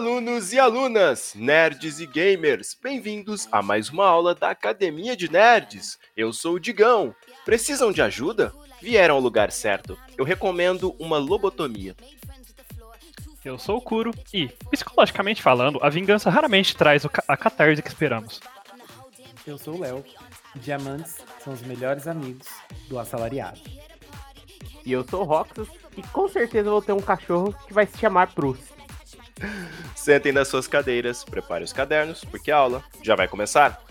Alunos e alunas, nerds e gamers, bem-vindos a mais uma aula da Academia de Nerds. Eu sou o Digão. Precisam de ajuda? Vieram ao lugar certo. Eu recomendo uma lobotomia. Eu sou o Kuro e, psicologicamente falando, a vingança raramente traz a catarse que esperamos. Eu sou o Léo. Diamantes são os melhores amigos do assalariado. E eu sou o Roxas e com certeza vou ter um cachorro que vai se chamar Bruce. Sentem nas suas cadeiras, preparem os cadernos, porque a aula já vai começar.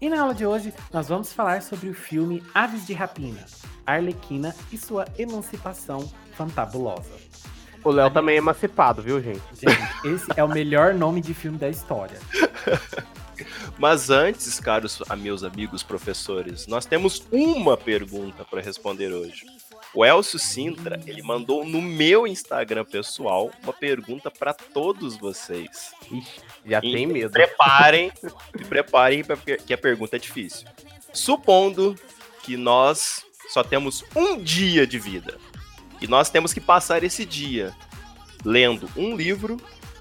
E na aula de hoje, nós vamos falar sobre o filme Aves de Rapina, Arlequina e sua emancipação fantabulosa. O Léo também é emancipado, viu, gente? Gente, esse é o melhor nome de filme da história. Mas antes, caros meus amigos professores, nós temos uma pergunta para responder hoje. O Elcio Sintra, ele mandou no meu Instagram pessoal uma pergunta para todos vocês. Ixi, já e tem medo. Preparem, se preparem que a pergunta é difícil. Supondo que nós só temos um dia de vida e nós temos que passar esse dia lendo um livro,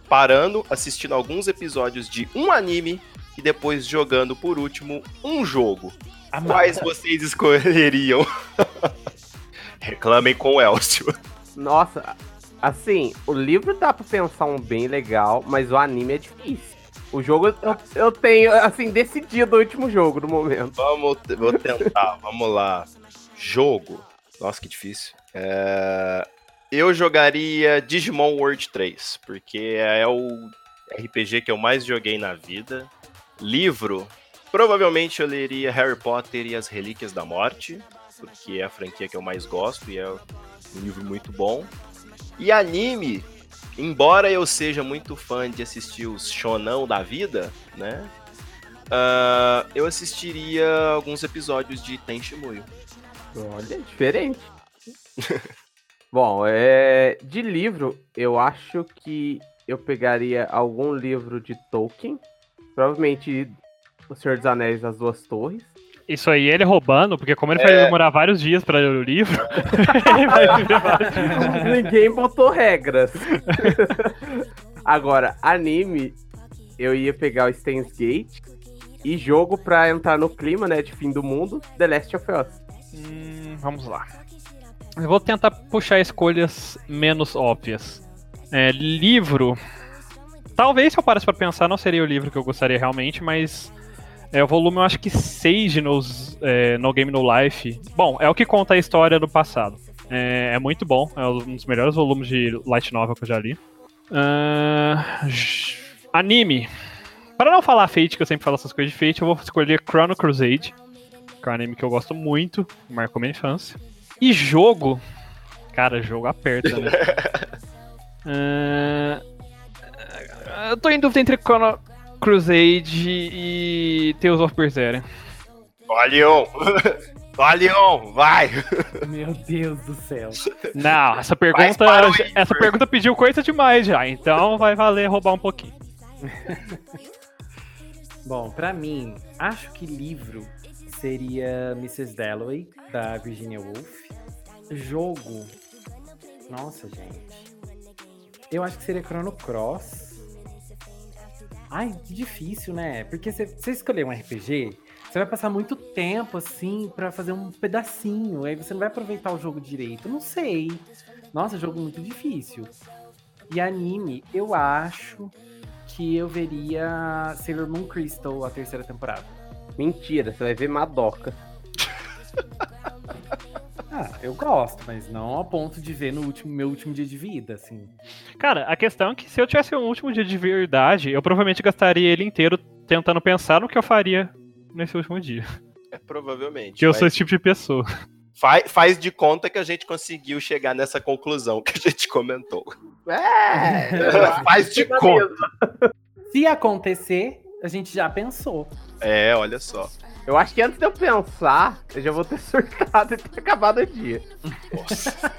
parando, assistindo alguns episódios de um anime e depois jogando por último um jogo. Amada. Quais vocês escolheriam? Reclamem com o Elcio. Nossa, assim, o livro dá pra pensar um bem legal, mas o anime é difícil. O jogo eu, eu tenho, assim, decidido o último jogo no momento. Vamos, vou tentar, vamos lá. Jogo. Nossa, que difícil. É... Eu jogaria Digimon World 3, porque é o RPG que eu mais joguei na vida. Livro, provavelmente eu leria Harry Potter e as Relíquias da Morte porque é a franquia que eu mais gosto e é um livro muito bom. E anime, embora eu seja muito fã de assistir os shonão da vida, né? Uh, eu assistiria alguns episódios de Tenchimuyo. Olha, diferente. Bom, é, de livro, eu acho que eu pegaria algum livro de Tolkien, provavelmente O Senhor dos Anéis As Duas Torres. Isso aí ele roubando, porque como ele é... vai demorar vários dias pra ler o livro, ele vai viver vários dias. Ninguém botou regras. Agora, anime, eu ia pegar o Steins Gate e jogo pra entrar no clima, né, de fim do mundo, The Last of Us. Hum, vamos lá. Eu vou tentar puxar escolhas menos óbvias. É, livro. Talvez se eu parasse pra pensar, não seria o livro que eu gostaria realmente, mas é o volume, eu acho que 6 de nos, é, No Game No Life. Bom, é o que conta a história do passado. É, é, muito bom, é um dos melhores volumes de light novel que eu já li. Uh, anime. Para não falar Fate, que eu sempre falo essas coisas de Fate, eu vou escolher Chrono Crusade, que é um anime que eu gosto muito, marcou minha infância. E jogo. Cara, jogo aperta, né? uh, eu tô em dúvida entre Chrono, Crusade e Tales of Berseria. Valion! Valion, vai! Meu Deus do céu. Não, essa pergunta, essa pergunta pediu coisa demais já, então vai valer roubar um pouquinho. Bom, para mim, acho que livro seria Mrs. Dalloway, da Virginia Woolf. Jogo. Nossa, gente. Eu acho que seria Chrono Cross. Ai, que difícil, né? Porque você escolher um RPG, você vai passar muito tempo, assim, para fazer um pedacinho. Aí você não vai aproveitar o jogo direito. Não sei. Nossa, jogo muito difícil. E anime, eu acho que eu veria Sailor Moon Crystal, a terceira temporada. Mentira, você vai ver Madoka. Ah, eu gosto, mas não a ponto de ver no último, meu último dia de vida, assim. Cara, a questão é que se eu tivesse um último dia de verdade, eu provavelmente gastaria ele inteiro tentando pensar no que eu faria nesse último dia. É, provavelmente. Que eu sou esse tipo de pessoa. Faz, faz de conta que a gente conseguiu chegar nessa conclusão que a gente comentou. É! faz de conta. Se acontecer, a gente já pensou. É, olha só. Eu acho que antes de eu pensar, eu já vou ter surtado e ter acabado o dia. Nossa.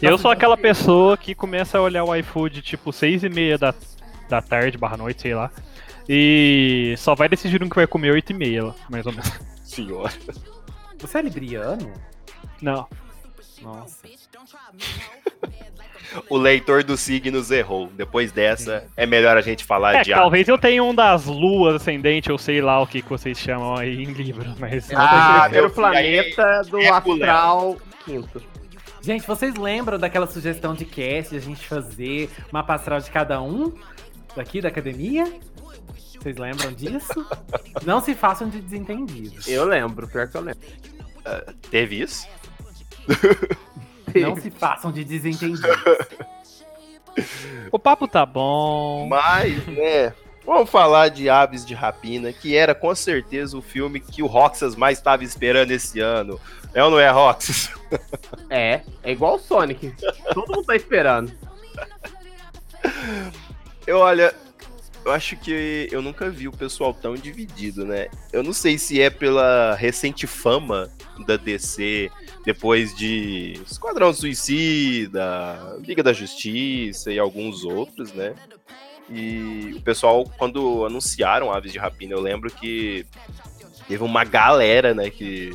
eu sou aquela pessoa que começa a olhar o iFood tipo 6 e meia da, da tarde, barra noite, sei lá. E só vai decidir um que vai comer 8 e meia, mais ou menos. Senhora. Você é libriano? Não. Nossa. O leitor dos signos errou. Depois dessa, é melhor a gente falar É, de talvez eu tenha um das luas ascendente, ou sei lá o que, que vocês chamam aí em livro, mas. Ah, Ah, primeiro filho, aí planeta do é astral quinto. Gente, vocês lembram daquela sugestão de cast, de a gente fazer uma astral de cada um daqui da academia? Vocês lembram disso? Não se façam de desentendidos. Eu lembro, pior que eu lembro. Teve isso? Não se façam de desentendidos. O papo tá bom. Mas, né. Vamos falar de Aves de Rapina, que era com certeza o filme que o Roxas mais estava esperando esse ano. É ou não é, Roxas? É, é igual o Sonic. Todo mundo tá esperando. Eu, olha, eu acho que eu nunca vi o pessoal tão dividido, né? Eu não sei se é pela recente fama da DC depois de Esquadrão Suicida, Liga da Justiça e alguns outros, né? E o pessoal, quando anunciaram Aves de Rapina, eu lembro que teve uma galera, né, que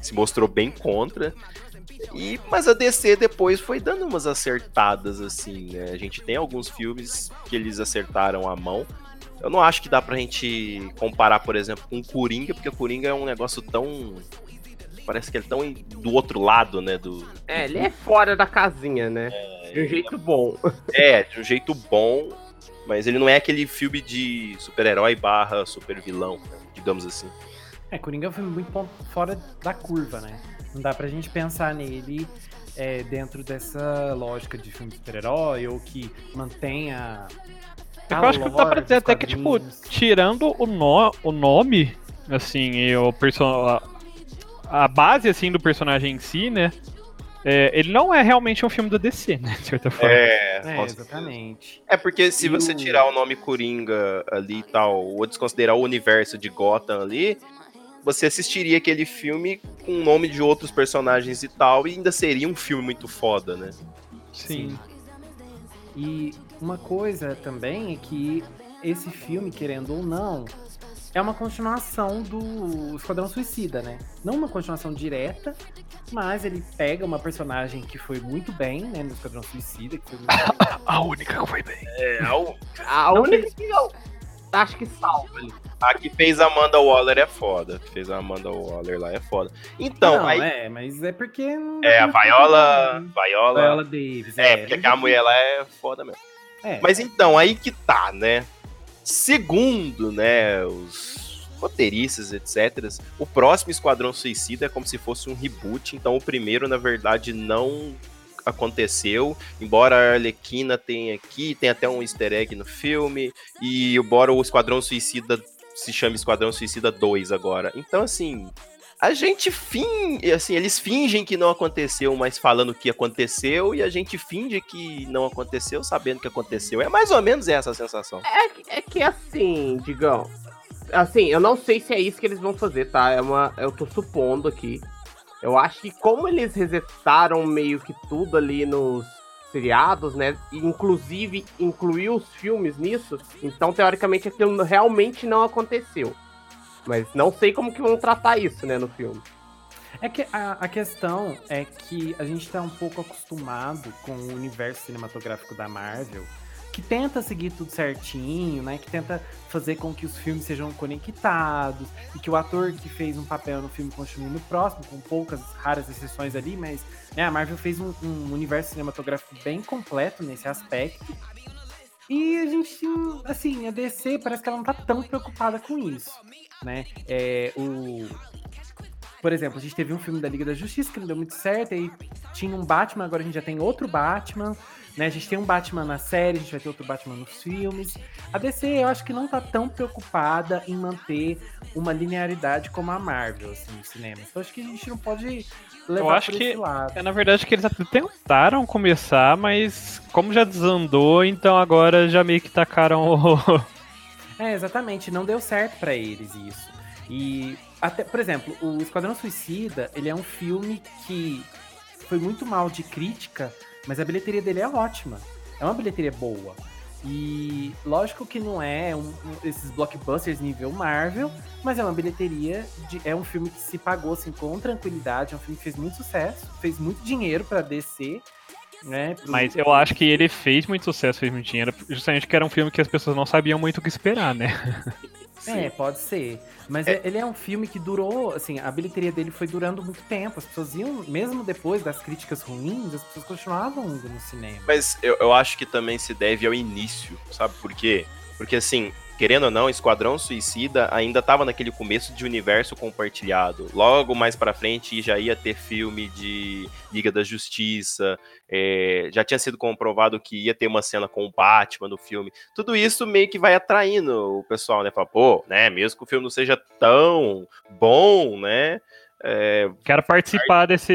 se mostrou bem contra. E, mas a DC depois foi dando umas acertadas, assim, né? A gente tem alguns filmes que eles acertaram a mão. Eu não acho que dá pra gente comparar, por exemplo, com Coringa, porque Coringa é um negócio tão. Parece que ele é tão do outro lado, né? Do... É, ele é fora da casinha, né? De um jeito bom. É, de um jeito bom, mas ele não é aquele filme de super-herói barra super-vilão, né? digamos assim. É, Coringa é um filme muito fora da curva, né? Não dá pra gente pensar nele é, dentro dessa lógica de filme de super-herói ou que mantenha. Eu a acho que dá pra dizer até que, tipo, tirando o, no, o nome, assim, e o person... a, base, assim, do personagem em si, né? é, ele não é realmente um filme da DC, né? De certa forma. É, É, exatamente. É porque se E você o- tirar o nome Coringa ali e tal, ou desconsiderar o universo de Gotham ali, você assistiria aquele filme com o nome de outros personagens e tal, e ainda seria um filme muito foda, né? Sim. E uma coisa também é que esse filme, querendo ou não, é uma continuação do Esquadrão Suicida, né? Não uma continuação direta, mas ele pega uma personagem que foi muito bem, né, no Esquadrão Suicida, que foi muito. A única que foi bem. É, o- A Não única que eu acho que salva ali. a que fez a Amanda Waller é foda. A que fez a Amanda Waller lá é foda. Então, não, aí. é, mas é porque. É, a Viola. como- Viola. Viola Davis. É, porque aquela mulher lá é foda mesmo. É, Mas então, aí que tá, né? Segundo, né, os roteiristas, etc., o próximo Esquadrão Suicida é como se fosse um reboot, então o primeiro, na verdade, não aconteceu, embora a Arlequina tenha aqui, tem até um easter egg no filme, e embora o Esquadrão Suicida se chame Esquadrão Suicida 2 agora. Então, assim, a gente fin... assim, eles fingem que não aconteceu, mas falando que aconteceu, e a gente finge que não aconteceu, sabendo que aconteceu. É mais ou menos essa a sensação. É, que- é que assim, digão. Assim, eu não sei se é isso que eles vão fazer, tá? É uma, eu tô supondo aqui. Eu acho que como eles resetaram meio que tudo ali nos seriados, né? Inclusive incluiu os filmes nisso, então teoricamente aquilo realmente não aconteceu. Mas não sei como que vão tratar isso, né, no filme. É que a, a questão é que a gente tá um pouco acostumado com o universo cinematográfico da Marvel, que tenta seguir tudo certinho, né? Que tenta fazer com que os filmes sejam conectados e que o ator que fez um papel no filme continue no próximo, com poucas raras exceções ali, mas né, a Marvel fez um, um universo cinematográfico bem completo nesse aspecto. E a gente, assim, a DC parece que ela não tá tão preocupada com isso, né? É, o, por exemplo, a gente teve um filme da Liga da Justiça que não deu muito certo, aí tinha um Batman, agora a gente já tem outro Batman, né? A gente tem um Batman na série, a gente vai ter outro Batman nos filmes. A DC, eu acho que não tá tão preocupada em manter uma linearidade como a Marvel, assim, no cinema. Então acho que a gente não pode levar acho por que esse lado. É, na verdade, que eles até tentaram começar, mas como já desandou, então agora já meio que tacaram o. É, exatamente, não deu certo pra eles isso. E até, por exemplo, o Esquadrão Suicida, ele é um filme que foi muito mal de crítica, mas a bilheteria dele é ótima. É uma bilheteria boa. E lógico que não é um, um, esses blockbusters nível Marvel, mas é uma bilheteria, de, é um filme que se pagou assim, com tranquilidade, é um filme que fez muito sucesso, fez muito dinheiro para descer. Né, pro... Mas eu acho que ele fez muito sucesso, fez muito dinheiro, justamente porque era um filme que as pessoas não sabiam muito o que esperar, né? É, pode ser. Mas é. ele é um filme que durou, assim, a bilheteria dele foi durando muito tempo. As pessoas iam, mesmo depois das críticas ruins, as pessoas continuavam indo no cinema. Mas eu, eu acho que também se deve ao início, sabe por quê? Porque assim, querendo ou não, Esquadrão Suicida ainda estava naquele começo de universo compartilhado. Logo mais para frente já ia ter filme de Liga da Justiça, é, já tinha sido comprovado que ia ter uma cena com o Batman no filme. Tudo isso meio que vai atraindo o pessoal, né? Fala, pô, né? Mesmo que o filme não seja tão bom, né? É... Quero participar desse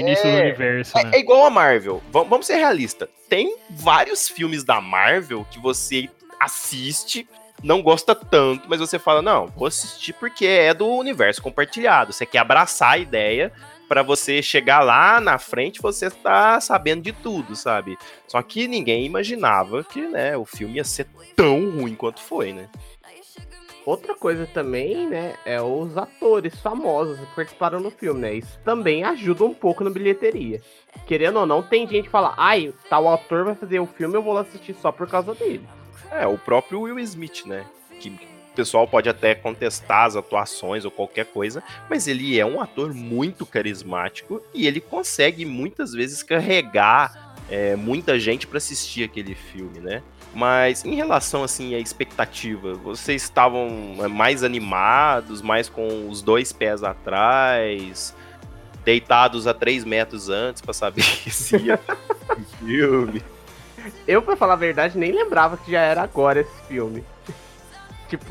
início é... do universo. É, né? É, igual a Marvel. V vamos ser realistas. Tem vários filmes da Marvel que você assiste não gosta tanto, mas você fala, não, vou assistir porque é do universo compartilhado. Você quer abraçar a ideia para você chegar lá na frente você tá sabendo de tudo, sabe? Só que ninguém imaginava que, né, o filme ia ser tão ruim quanto foi, né? Outra coisa também, né, é os atores famosos que participaram no filme, né? Isso também ajuda um pouco na bilheteria. Querendo ou não, tem gente que fala, ai, tal ator vai fazer o filme, eu vou lá assistir só por causa dele. É, o próprio Will Smith, né? Que o pessoal pode até contestar as atuações ou qualquer coisa, mas ele é um ator muito carismático e ele consegue muitas vezes carregar é, muita gente para assistir aquele filme, né? Mas em relação assim à expectativa, vocês estavam é, mais animados, mais com os dois pés atrás, deitados a três metros antes para saber se ia filme? Eu, pra falar a verdade, nem lembrava que já era agora esse filme. tipo,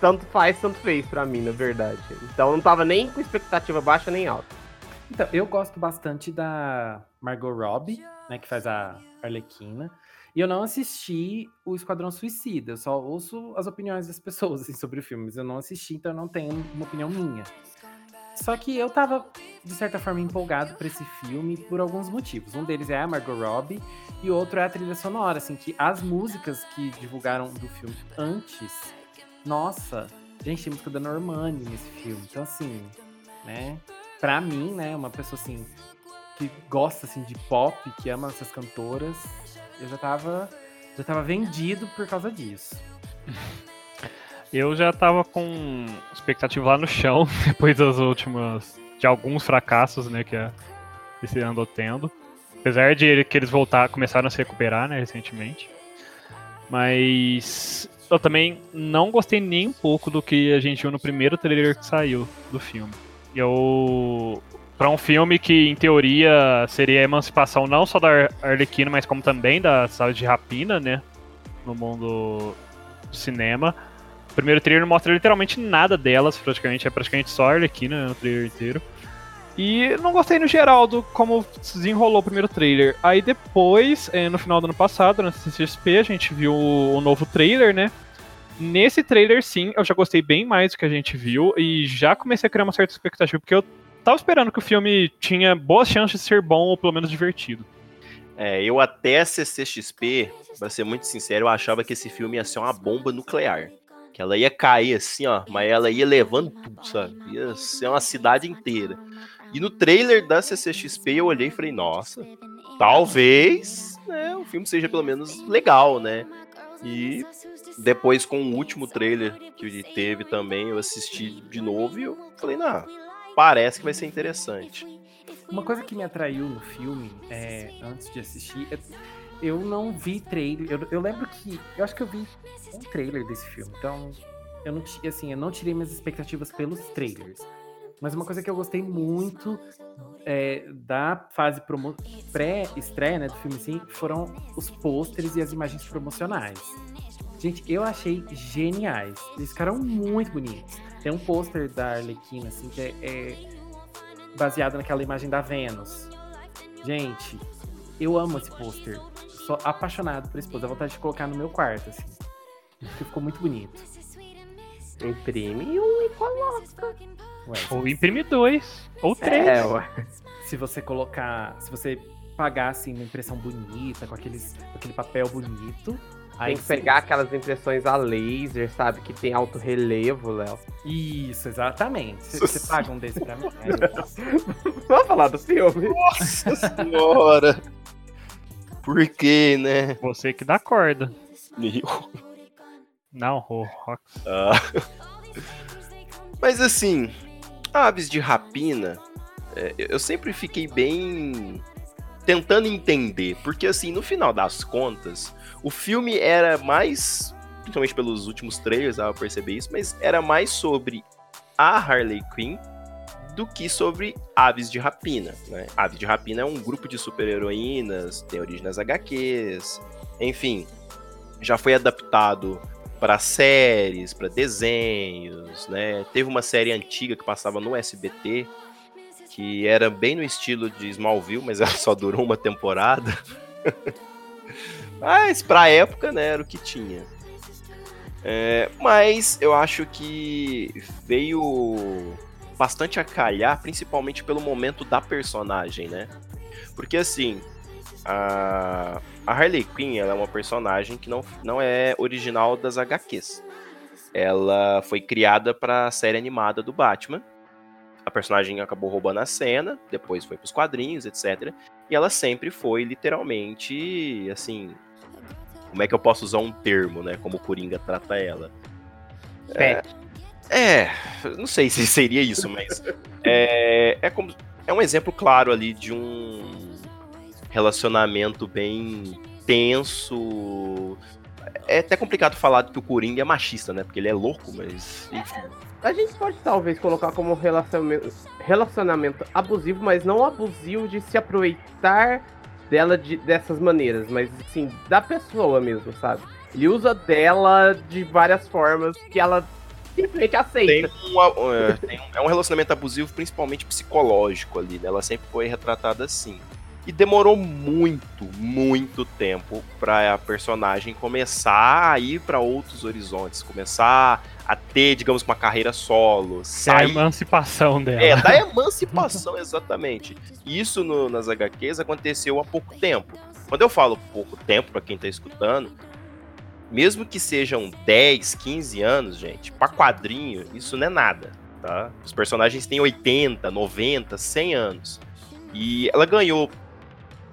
tanto faz, tanto fez pra mim, na verdade. Então não tava nem com expectativa baixa nem alta. Então, eu gosto bastante da Margot Robbie, né, que faz a Arlequina. E eu não assisti o Esquadrão Suicida, eu só ouço as opiniões das pessoas assim, sobre o filme, mas eu não assisti, então eu não tenho uma opinião minha. Só que eu tava, de certa forma, empolgado para esse filme por alguns motivos. Um deles é a Margot Robbie e outro é a trilha sonora, assim, que as músicas que divulgaram do filme antes, nossa, gente, tem música da Normani nesse filme. Então, assim, né, pra mim, né, uma pessoa, assim, que gosta, assim, de pop, que ama essas cantoras, eu já tava, já tava vendido por causa disso. Eu já tava com expectativa lá no chão, depois das últimas. de alguns fracassos, né, que esse andou tendo. Apesar de que eles voltar, começaram a se recuperar, né, recentemente. Mas eu também não gostei nem um pouco do que a gente viu no primeiro trailer que saiu do filme. Eu. Pra um filme que, em teoria, seria a emancipação não só da Arlequina, mas como também da sala de rapina, né? No mundo do cinema primeiro trailer não mostra literalmente nada delas, praticamente. É praticamente só a Arlequina né, no trailer inteiro. E não gostei no geral do como desenrolou o primeiro trailer. Aí depois, é, no final do ano passado, na CCXP, a gente viu o novo trailer, né? Nesse trailer, sim, eu já gostei bem mais do que a gente viu e já comecei a criar uma certa expectativa, porque eu tava esperando que o filme tinha boas chances de ser bom ou pelo menos divertido. É, eu até a CCXP, pra ser muito sincero, eu achava que esse filme ia ser uma bomba nuclear. Que ela ia cair assim, ó, mas ela ia levando tudo, sabe? Ia ser uma cidade inteira. E no trailer da CCXP eu olhei e falei, nossa, talvez né, o filme seja pelo menos legal, né? E depois com o último trailer que teve também, eu assisti de novo e eu falei, não, parece que vai ser interessante. Uma coisa que me atraiu no filme, é, antes de assistir, é eu não vi trailer. Eu, eu, lembro que. Eu acho que eu vi um trailer desse filme. Então, eu não, assim, eu não tirei minhas expectativas pelos trailers. Mas uma coisa que eu gostei muito é, da fase pré-estreia né, do filme assim, foram os pôsteres e as imagens promocionais. Gente, eu achei geniais. Eles ficaram muito bonitos. Tem um pôster da Arlequina, assim, que é, é baseado naquela imagem da Vênus. Gente, eu amo esse pôster sou apaixonado por esse pôster. Dá vontade de colocar no meu quarto, assim. Porque ficou muito bonito. Imprime um e coloca. Ué, ou imprime dois. Ou três. É, ué. Se você colocar. Se você pagar assim uma impressão bonita, com, aqueles, com aquele papel bonito, Aí Tem que sim. pegar aquelas impressões a laser, sabe? Que tem alto relevo, Léo. Isso, exatamente. Você paga um desse pra mim? Faço. Vamos falar do filme? Nossa senhora! Por quê, né? Você que dá corda. Meu. Não, Rox. Ah. Mas assim, aves de rapina, é, eu sempre fiquei bem tentando entender, porque assim, no final das contas, o filme era mais, principalmente pelos últimos trailers, pra perceber isso, mas era mais sobre a Harley Quinn do que sobre aves de rapina, né? Aves de rapina é um grupo de super-heroínas, tem origem nas HQs, enfim, já foi adaptado para séries, para desenhos, né? Teve uma série antiga que passava no SBT que era bem no estilo de Smallville, mas ela só durou uma temporada. mas pra época, né, era o que tinha. É, mas eu acho que veio bastante a calhar, principalmente pelo momento da personagem, né? Porque assim, a, a Harley Quinn ela é uma personagem que não, não é original das HQs. Ela foi criada para a série animada do Batman. A personagem acabou roubando a cena, depois foi pros quadrinhos, etc. E ela sempre foi literalmente assim. Como é que eu posso usar um termo, né? Como o Coringa trata ela. Pet. É, não sei se seria isso, mas é, é como é um exemplo claro ali de um relacionamento bem tenso. É até complicado falar que o Coringa é machista, né? Porque ele é louco, mas enfim. A gente pode talvez colocar como relacionamento, relacionamento abusivo, mas não abusivo de se aproveitar dela de- dessas maneiras, mas assim, da pessoa mesmo, sabe? Ele usa dela de várias formas que ela simplesmente Tem aceita. um, é, tem um- é um relacionamento abusivo, principalmente psicológico ali, né? Ela sempre foi retratada assim. E demorou muito, muito tempo pra a personagem começar a ir pra outros horizontes, começar a ter, digamos, uma carreira solo, É a sair emancipação dela. É, da emancipação, exatamente. Isso no- nas HQs aconteceu há pouco tempo. Quando eu falo pouco tempo, pra quem tá escutando, mesmo que sejam 10, 15 anos, gente, pra quadrinho, isso não é nada, tá? Os personagens têm 80, 90, 100 anos. E ela ganhou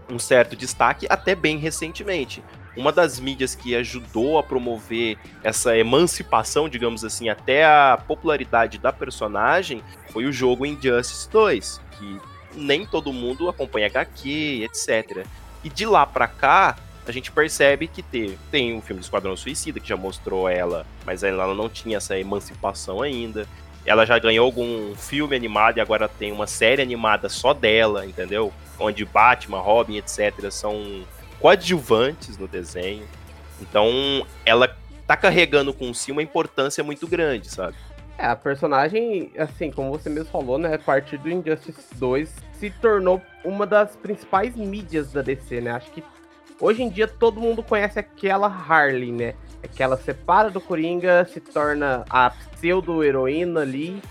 um certo destaque até bem recentemente. Uma das mídias que ajudou a promover essa emancipação, digamos assim, até a popularidade da personagem foi o jogo Injustice 2, que nem todo mundo acompanha HQ, etc. E de lá pra cá, a gente percebe que teve, tem o filme Esquadrão Suicida, que já mostrou ela, mas ela não tinha essa emancipação ainda. Ela já ganhou algum filme animado e agora tem uma série animada só dela, entendeu? Onde Batman, Robin, etc. são coadjuvantes no desenho. Então, ela tá carregando com si uma importância muito grande, sabe? É, a personagem, assim, como você mesmo falou, né, a partir do Injustice 2 se tornou uma das principais mídias da DC, né? Acho que hoje em dia todo mundo conhece aquela Harley, né? É que ela separa do Coringa, se torna a pseudo-heroína ali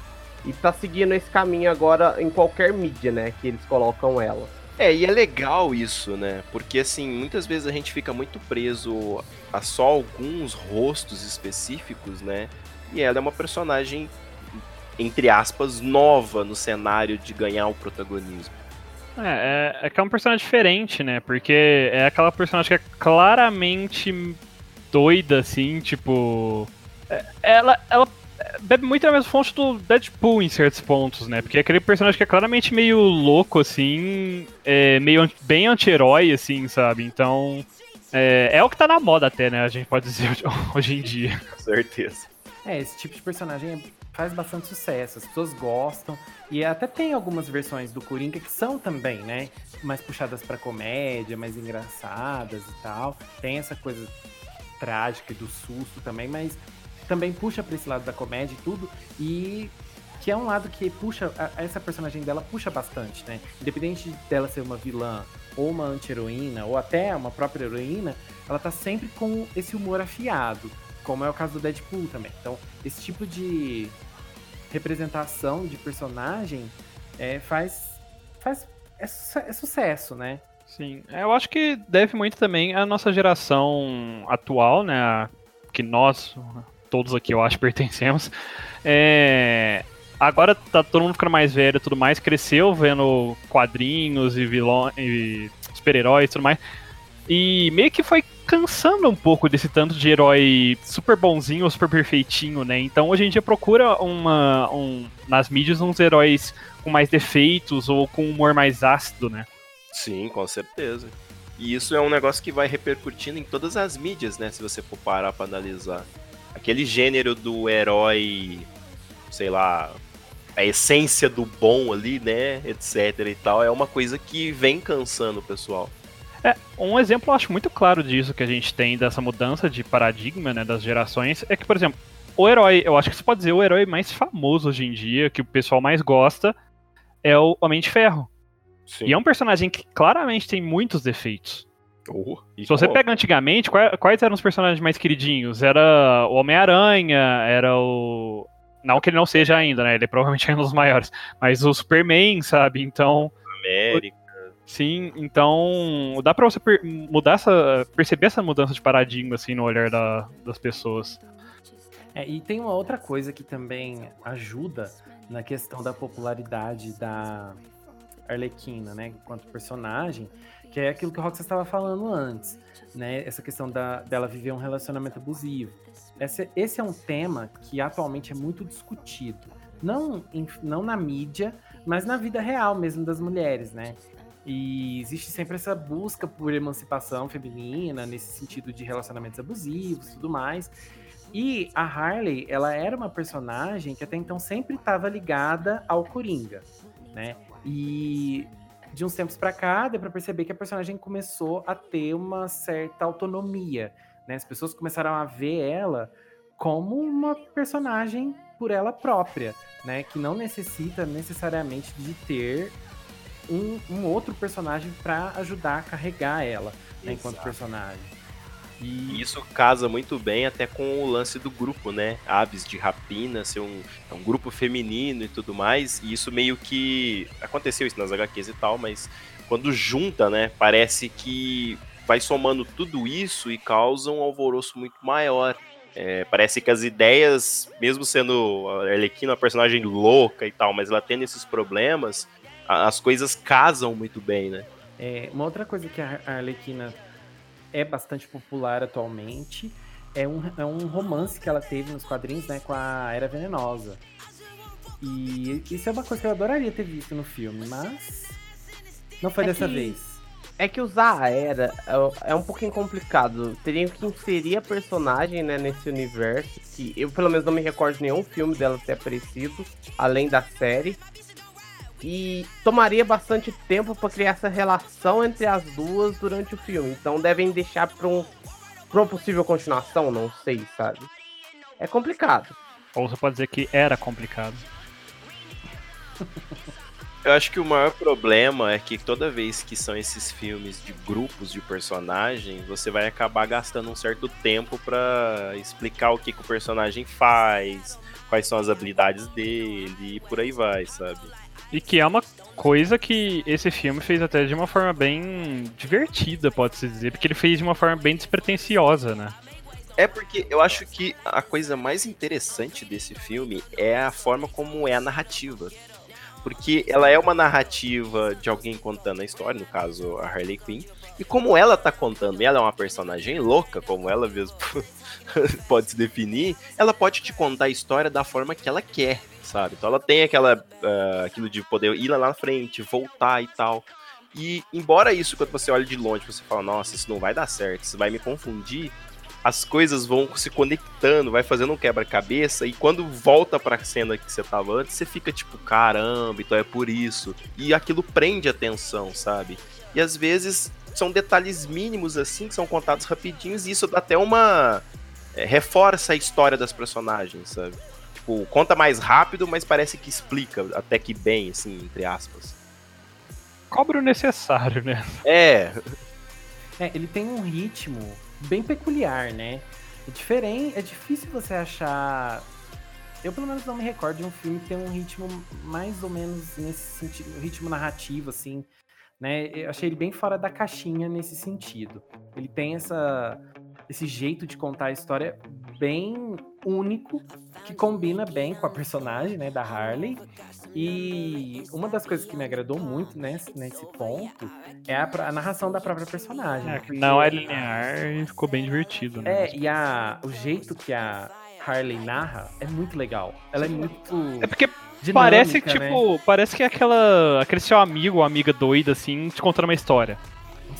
e tá seguindo esse caminho agora em qualquer mídia, né, que eles colocam ela. É, e é legal isso, né? Porque assim, muitas vezes a gente fica muito preso a só alguns rostos específicos, né? E ela é uma personagem, entre aspas, nova no cenário de ganhar o protagonismo. É, é, é que é um personagem diferente, né? Porque é aquela personagem que é claramente doida, assim, tipo. é- Ela, ela bebe muito na mesma fonte do Deadpool em certos pontos, né? Porque é aquele personagem que é claramente meio louco, assim, é meio bem anti-herói, assim, sabe? Então. É, é o que tá na moda até, né? A gente pode dizer hoje- hoje em dia. Com certeza. É, esse tipo de personagem faz bastante sucesso, as pessoas gostam. E até tem algumas versões do Coringa que são também, né? Mais puxadas pra comédia, mais engraçadas e tal. Tem essa coisa trágica e do susto também, mas também puxa pra esse lado da comédia e tudo. E que é um lado que puxa, essa personagem dela puxa bastante, né? Independente dela ser uma vilã ou uma anti-heroína, ou até uma própria heroína, ela tá sempre com esse humor afiado como é o caso do Deadpool também. Então, esse tipo de representação de personagem é, faz. faz é, su- é sucesso, né? Sim, é, eu acho que deve muito também à nossa geração atual, né? Que nós, todos aqui eu acho, pertencemos. É, agora tá todo mundo ficando mais velho e tudo mais, cresceu vendo quadrinhos e vilões e super-heróis e tudo mais. E meio que foi cansando um pouco desse tanto de herói super bonzinho, super perfeitinho, né? Então hoje em dia procura uma, um, nas mídias uns heróis com mais defeitos ou com humor mais ácido, né? Sim, com certeza. E isso é um negócio que vai repercutindo em todas as mídias, né? Se você for parar pra analisar. Aquele gênero do herói, sei lá, a essência do bom ali, né? Etc e tal, é uma coisa que vem cansando o pessoal. É, um exemplo eu acho muito claro disso que a gente tem dessa mudança de paradigma, né, das gerações, é que, por exemplo, o herói, eu acho que você pode dizer o herói mais famoso hoje em dia, que o pessoal mais gosta, é o Homem de Ferro. Sim. E é um personagem que claramente tem muitos defeitos. Oh, Se você qual? pega antigamente, quais, eram os personagens mais queridinhos? Era o Homem-Aranha, era o. Não que ele não seja ainda, né? Ele é provavelmente é um dos maiores. Mas o Superman, sabe? Então. América. Sim, então dá pra você per mudar essa. perceber essa mudança de paradigma assim no olhar da, das pessoas. É, e tem uma outra coisa que também ajuda na questão da popularidade da Arlequina, né, enquanto personagem, que é aquilo que o Roxas estava falando antes, né, essa questão da, dela viver um relacionamento abusivo. Esse, esse é um tema que atualmente é muito discutido, não, em, não na mídia, mas na vida real mesmo das mulheres, né? E existe sempre essa busca por emancipação feminina, nesse sentido de relacionamentos abusivos tudo mais. E a Harley, ela era uma personagem que até então sempre estava ligada ao Coringa, né? E de uns tempos para cá, deu para perceber que a personagem começou a ter uma certa autonomia, né? As pessoas começaram a ver ela como uma personagem por ela própria, né? Que não necessita necessariamente de ter um, um outro personagem para ajudar a carregar ela, né, enquanto personagem. E isso casa muito bem até com o lance do grupo, né? Aves de Rapina, ser um, é um grupo feminino e tudo mais. E isso meio que. Aconteceu isso nas HQs e tal, mas quando junta, né? Parece que vai somando tudo isso e causa um alvoroço muito maior. É, parece que as ideias, mesmo sendo a Arlequina uma personagem louca e tal, mas ela tendo esses problemas, as coisas casam muito bem, né? É, uma outra coisa que a Arlequina é bastante popular atualmente é um, é um romance que ela teve nos quadrinhos, né, com a Era Venenosa. E isso é uma coisa que eu adoraria ter visto no filme, mas não foi é dessa que, vez. É que usar a Era é, é um pouquinho complicado. Teria que inserir a personagem né, nesse universo, que eu pelo menos não me recordo de nenhum filme dela ter aparecido, além da série. E tomaria bastante tempo para criar essa relação entre as duas durante o filme. Então devem deixar para um, pra uma possível continuação, não sei, sabe? É complicado. Ou você pode dizer que era complicado. Eu acho que o maior problema é que toda vez que são esses filmes de grupos de personagem, você vai acabar gastando um certo tempo para explicar o que, que o personagem faz, quais são as habilidades dele e por aí vai, sabe? E que é uma coisa que esse filme fez até de uma forma bem divertida, pode-se dizer, porque ele fez de uma forma bem despretensiosa, né? É porque eu acho que a coisa mais interessante desse filme é a forma como é a narrativa. Porque ela é uma narrativa de alguém contando a história, no caso a Harley Quinn, e como ela tá contando, ela é uma personagem louca, como ela mesmo pode se definir, ela pode te contar a história da forma que ela quer sabe? Então ela tem aquela, uh, aquilo de poder ir lá na frente, voltar e tal. E embora isso, quando você olha de longe, você fala, nossa, isso não vai dar certo, isso vai me confundir, as coisas vão se conectando, vai fazendo um quebra-cabeça, e quando volta pra cena que você tava antes, você fica tipo, caramba, então é por isso. E aquilo prende atenção, sabe? E às vezes são detalhes mínimos assim, que são contados rapidinhos, e isso dá até uma. É, reforça a história das personagens, sabe? Tipo, conta mais rápido, mas parece que explica até que bem, assim, entre aspas. Cobra o necessário, né? É. É, ele tem um ritmo bem peculiar, né? É diferente, é difícil você achar. Eu pelo menos não me recordo de um filme que tem um ritmo mais ou menos nesse sentido, ritmo narrativo, assim, né? Eu achei ele bem fora da caixinha nesse sentido. Ele tem essa, esse jeito de contar a história bem único, que combina bem com a personagem, né, da Harley. E uma das coisas que me agradou muito nesse, nesse ponto é a, a narração da própria personagem. É, porque- não é linear e ficou bem divertido. Né? É, e a, o jeito que a Harley narra é muito legal. Ela é muito. É porque dinâmica, parece, né? tipo, parece que é aquela, aquele seu amigo ou amiga doida, assim, te contando uma história.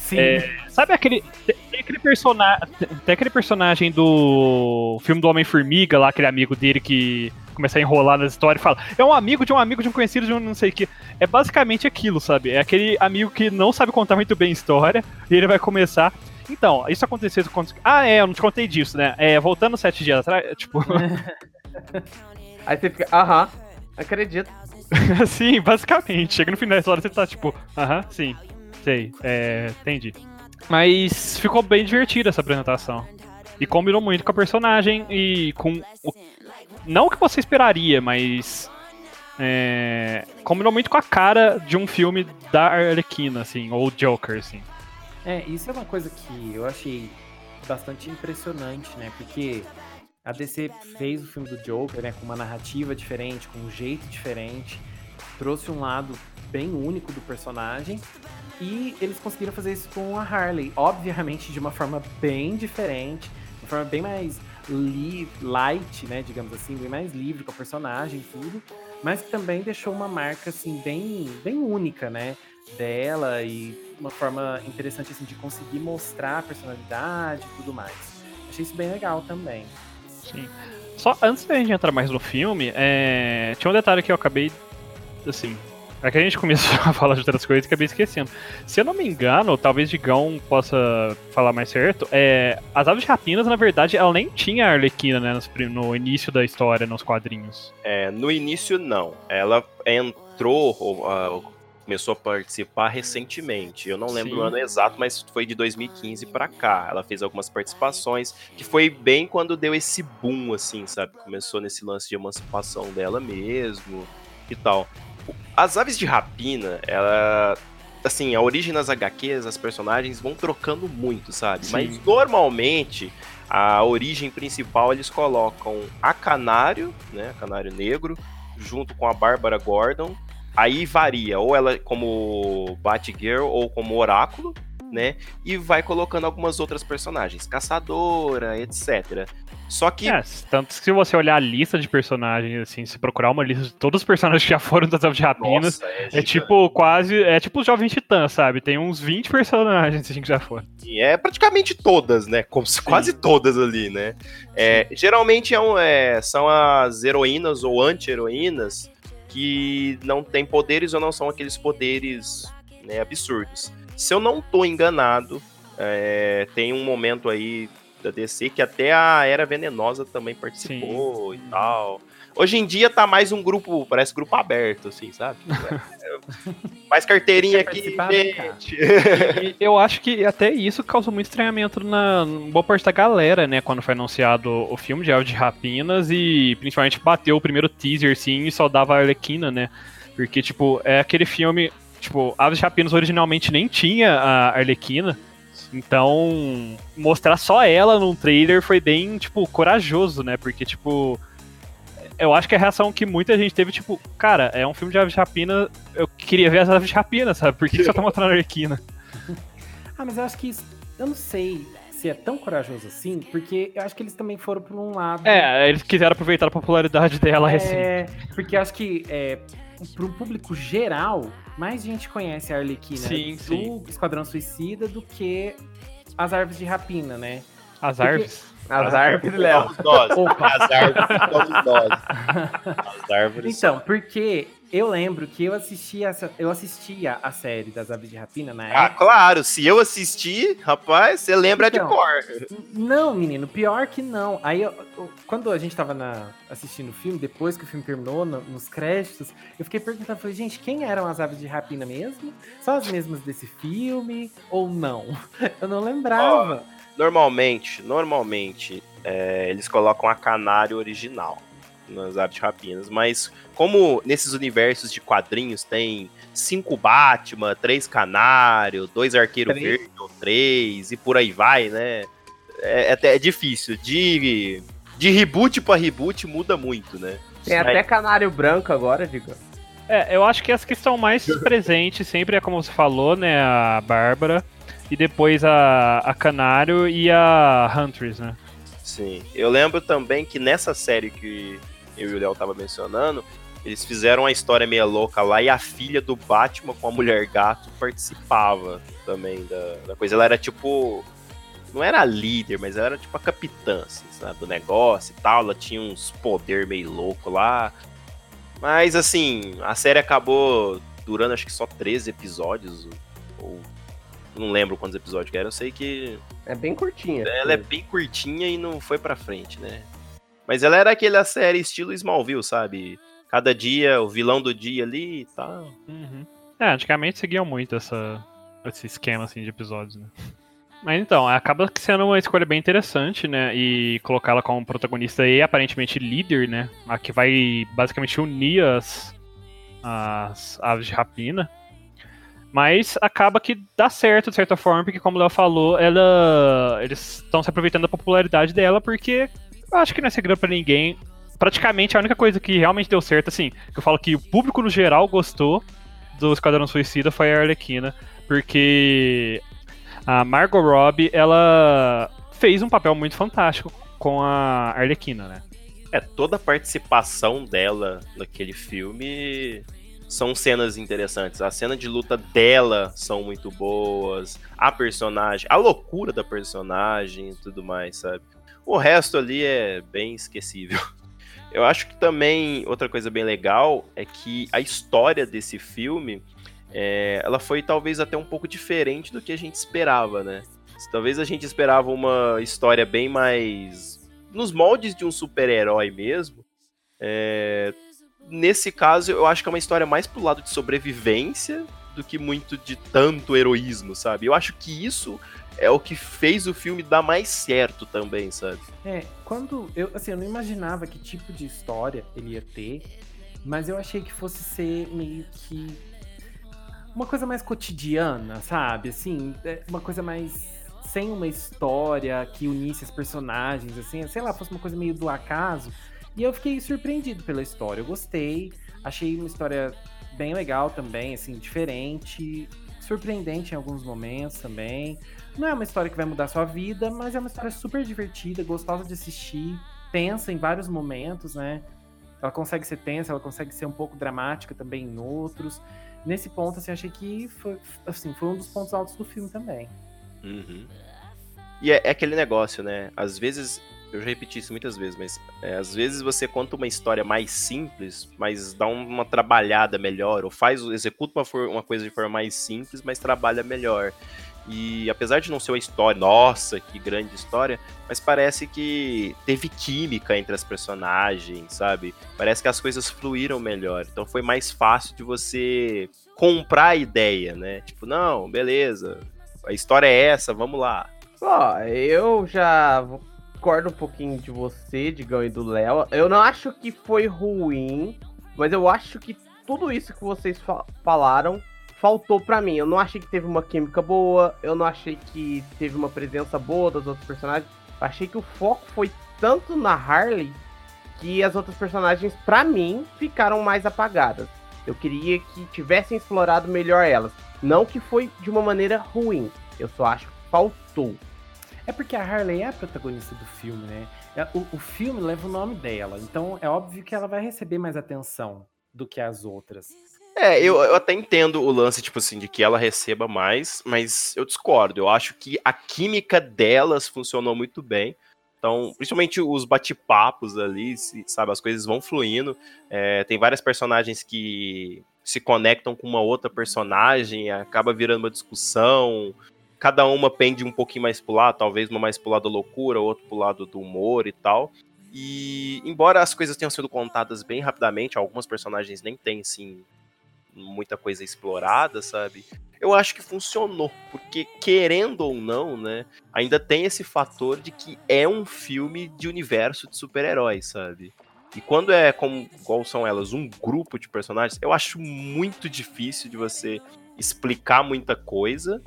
Sim. É, Sabe aquele. Tem aquele personagem. Tem aquele personagem do filme do Homem-Formiga, lá, aquele amigo dele que começa a enrolar nas histórias e fala: É um amigo de um amigo de um conhecido de um não sei o que. É basicamente aquilo, sabe? É aquele amigo que não sabe contar muito bem história e ele vai começar. Então, isso aconteceu quando. Ah, é, eu não te contei disso, né? É, voltando sete dias atrás, tipo. Aí você fica, aham, acredito. sim, basicamente. Chega no final da história você tá tipo, aham, sim, sei, é, entendi. Mas ficou bem divertida essa apresentação. E combinou muito com a personagem e com. O... Não o que você esperaria, mas. É, combinou muito com a cara de um filme da Arlequina, assim, ou Joker, assim. É, isso é uma coisa que eu achei bastante impressionante, né? Porque a DC fez o filme do Joker, né? Com uma narrativa diferente, com um jeito diferente, trouxe um lado bem único do personagem. E eles conseguiram fazer isso com a Harley, obviamente de uma forma bem diferente, de uma forma bem mais li light, né, digamos assim, bem mais livre com a personagem e tudo, mas que também deixou uma marca assim bem, bem única, né, dela e uma forma interessante assim de conseguir mostrar a personalidade e tudo mais. Achei isso bem legal também. Sim. Só antes da gente entrar mais no filme, é, tinha um detalhe que eu acabei. Assim. É que a gente começou a falar de outras coisas e acabei esquecendo. Se eu não me engano, talvez Digão possa falar mais certo. É, as aves de rapinas, na verdade, ela nem tinha a Arlequina, né? No, início da história, nos quadrinhos. É, no início, não. Ela entrou, ou, ah, começou a participar recentemente. Eu não lembro Sim. o ano exato, mas foi de 2015 pra cá. Ela fez algumas participações, que foi bem quando deu esse boom, assim, sabe? Começou nesse lance de emancipação dela mesmo e tal. As aves de rapina, ela. Assim, a origem das HQs, as personagens vão trocando muito, sabe? Sim. Mas normalmente a origem principal eles colocam a Canário, né? A Canário Negro, junto com a Bárbara Gordon. Aí varia, ou ela como Batgirl ou como Oráculo, né? E vai colocando algumas outras personagens, Caçadora, etc. Só que É, tanto que se você olhar a lista de personagens, assim, se procurar uma lista de todos os personagens que já foram das aves de rapinas, nossa, é, é tipo quase. É tipo os Jovem Titã, sabe? Tem uns 20 personagens assim, que já foram. é praticamente todas, né? Como se quase todas ali, né? É, geralmente é um- é, são as heroínas ou anti-heroínas que não têm poderes ou não são aqueles poderes né, absurdos. Se eu não tô enganado, é, tem um momento aí da DC que até a Era Venenosa também participou e tal. Hoje em dia tá mais um grupo, parece grupo aberto, assim, sabe? É, mais carteirinha aqui, gente. E eu acho que até isso causou muito estranhamento na boa parte da galera, né? Quando foi anunciado o filme de Aves de Rapinas e principalmente bateu o primeiro teaser, sim, e só dava a Arlequina, né? Porque, tipo, é aquele filme. Tipo, Aves de Rapinas originalmente nem tinha a Arlequina. Então, mostrar só ela num trailer foi bem, tipo, corajoso, né? Porque, tipo. Eu acho que a reação que muita gente teve, tipo, cara, é um filme de Aves de Rapina, eu queria ver as Aves de Rapina, sabe? Por que, só tá mostrando a Arlequina? Ah, mas eu acho que isso. Eu não sei se é tão corajoso assim, porque eu acho que eles também foram por um lado. É, eles quiseram aproveitar a popularidade dela recente. É, porque eu acho que é, um público geral, mais gente conhece a Arlequina Sim, do sim. Esquadrão Suicida do que as árvores de rapina, né? As porque- árvores. As árvores. Opa. As árvores. As árvores Então, porque eu lembro que eu assistia, essa, eu assistia a série das aves de rapina na Ah, época. claro, se eu assistir, rapaz, você lembra Então. de cor. Não, menino, pior que não. Aí, eu- eu- quando a gente tava na- assistindo o filme, depois que o filme terminou, no- nos créditos, eu fiquei perguntando, falei, gente, quem eram as aves de rapina mesmo? São as mesmas desse filme ou não? Eu não lembrava. Normalmente, normalmente, é, eles colocam a canário original. nas aves de rapinas, mas como nesses universos de quadrinhos tem cinco Batman, três Canário, dois Arqueiro Três. Verde ou três, e por aí vai, né? É, até é difícil. De, de reboot pra reboot muda muito, né? Tem Aí- até canário branco agora, Digão. É, eu acho que as que estão mais presentes sempre é como você falou, né? A Bárbara. E depois a, a Canário e a Huntress, né? Sim. Eu lembro também que nessa série que eu e o Léo tava mencionando, eles fizeram uma história meio louca lá e a filha do Batman com a mulher gato participava também da, da coisa. Ela era tipo. Não era a líder, mas ela era tipo a capitã, assim, sabe, do negócio e tal. Ela tinha uns poder meio louco lá. Mas assim, a série acabou durando acho que só 13 episódios. Ou. Não lembro quantos episódios que era. Eu sei que É bem curtinha. ela é bem curtinha e não foi pra frente, né? Mas ela era aquela série estilo Smallville, sabe? Cada dia, o vilão do dia ali e tal. Uhum. É, antigamente seguiam muito essa, esse esquema assim, de episódios, né? Mas então, acaba sendo uma escolha bem interessante, né? E colocá-la como protagonista e aparentemente líder, né? A que vai basicamente unir as, as aves de rapina. Mas acaba que dá certo, de certa forma, porque como o Léo falou, ela. Eles estão se aproveitando da popularidade dela, porque eu acho que não é segredo pra ninguém. Praticamente a única coisa que realmente deu certo, assim, que eu falo que o público no geral gostou do Esquadrão Suicida foi a Arlequina, porque a Margot Robbie, ela fez um papel muito fantástico com a Arlequina, né? É, toda a participação dela naquele filme são cenas interessantes. A cena de luta dela são muito boas. A personagem, a loucura da personagem e tudo mais, sabe? O resto ali é bem esquecível. Eu acho que também outra coisa bem legal é que a história desse filme é, ela foi talvez até um pouco diferente do que a gente esperava, né? Talvez a gente esperava uma história bem mais nos moldes de um super-herói mesmo. É, nesse caso, eu acho que é uma história mais pro lado de sobrevivência do que muito de tanto heroísmo, sabe? Eu acho que isso é o que fez o filme dar mais certo também, sabe? É, quando eu, assim, eu não imaginava que tipo de história ele ia ter, mas eu achei que fosse ser meio que uma coisa mais cotidiana, sabe? Assim, é, uma coisa mais sem uma história que unisse as personagens, assim, sei lá, fosse uma coisa meio do acaso. E eu fiquei surpreendido pela história. Eu gostei, achei uma história bem legal também, assim, diferente, surpreendente em alguns momentos também. Não é uma história que vai mudar sua vida, mas é uma história super divertida, gostosa de assistir, tensa em vários momentos, né? Ela consegue ser tensa, ela consegue ser um pouco dramática também em outros. Nesse ponto, assim, achei que foi, assim, foi um dos pontos altos do filme também. Uhum. E é, é aquele negócio, né? Às vezes, eu já repeti isso muitas vezes, mas é, às vezes você conta uma história mais simples, mas dá um- uma trabalhada melhor, ou faz, executa uma, for- uma coisa de forma mais simples, mas trabalha melhor. E apesar de não ser uma história, nossa, que grande história, mas parece que teve química entre as personagens, sabe? Parece que as coisas fluíram melhor. Então foi mais fácil de você comprar a ideia, né? Tipo, não, beleza, a história é essa, vamos lá. Ó, eu já discordo um pouquinho de você, Digão, e do Léo. Eu não acho que foi ruim, mas eu acho que tudo isso que vocês fa- falaram faltou pra mim. Eu não achei que teve uma química boa, eu não achei que teve uma presença boa dos outros personagens. Eu achei que o foco foi tanto na Harley que as outras personagens, pra mim, ficaram mais apagadas. Eu queria que tivessem explorado melhor elas. Não que foi de uma maneira ruim. Eu só acho que faltou. É porque a Harley é a protagonista do filme, né? É, O, o filme leva o nome dela, então é óbvio que ela vai receber mais atenção do que as outras. É, eu, eu até entendo o lance, tipo assim, de que ela receba mais, mas eu discordo. Eu acho que a química delas funcionou muito bem. Então, principalmente os bate-papos ali, sabe, as coisas vão fluindo. É, tem várias personagens que se conectam com uma outra personagem, acaba virando uma discussão. Cada uma pende um pouquinho mais pro lado, talvez uma mais pro lado da loucura, outro pro lado do humor e tal. E embora as coisas tenham sido contadas bem rapidamente, algumas personagens nem têm, assim, muita coisa explorada, sabe? Eu acho que funcionou, porque querendo ou não, né, ainda tem esse fator de que é um filme de universo de super-heróis, sabe? E quando é como qual são elas, um grupo de personagens, eu acho muito difícil de você explicar muita coisa,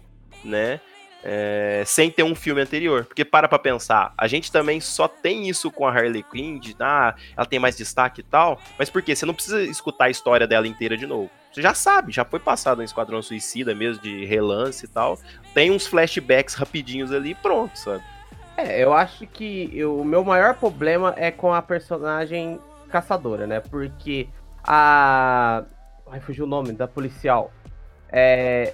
né? É, sem ter um filme anterior. Porque para pra pensar, a gente também só tem isso com a Harley Quinn, de ah, ela tem mais destaque e tal. Mas por quê? Você não precisa escutar a história dela inteira de novo. Você já sabe, já foi passado em Esquadrão Suicida mesmo, de relance e tal. Tem uns flashbacks rapidinhos ali pronto, sabe? É, eu acho que eu, o meu maior problema é com a personagem caçadora, né? Porque a. Ai, fugiu o nome da policial. É.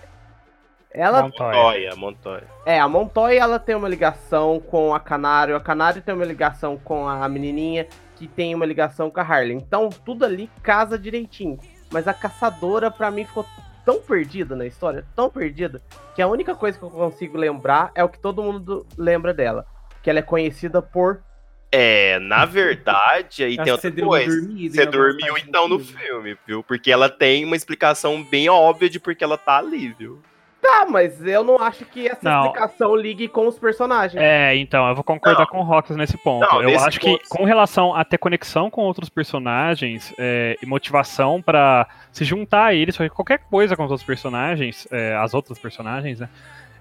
Ela. Montoya, Montoya. É, a Montoya ela tem uma ligação com a Canário, a Canário tem uma ligação com a menininha, que tem uma ligação com a Harley. Então tudo ali casa direitinho. Mas a caçadora, pra mim, ficou tão perdida na história, tão perdida, que a única coisa que eu consigo lembrar é o que todo mundo lembra dela. Que ela é conhecida por. É, na verdade, aí tem que outra você coisa. Você dormiu então no filme. filme, viu? Porque ela tem uma explicação bem óbvia de porque ela tá ali, viu? Tá, mas eu não acho que essa Não. explicação ligue com os personagens. É, então, eu vou concordar Não. com o Rox nesse ponto. Não, eu nesse acho ponto, que, com relação a ter conexão com outros personagens é, e motivação pra se juntar a eles, fazer qualquer coisa com os outros personagens, é, as outras personagens, né?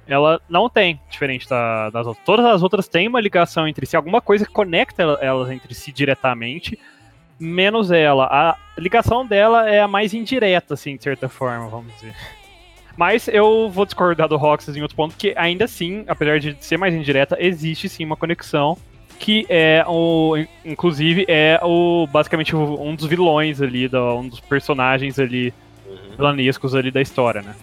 Ela não tem, diferente da- das outras. Todas as outras têm uma ligação entre si, alguma coisa que conecta ela- elas entre si diretamente, menos ela. A ligação dela é a mais indireta, assim, de certa forma, vamos dizer. Mas eu vou discordar do Roxas em outro ponto, que ainda assim, apesar de ser mais indireta, existe sim uma conexão que é o, inclusive é o basicamente um dos vilões ali, da, um dos personagens ali Uhum. vilanescos ali da história, né?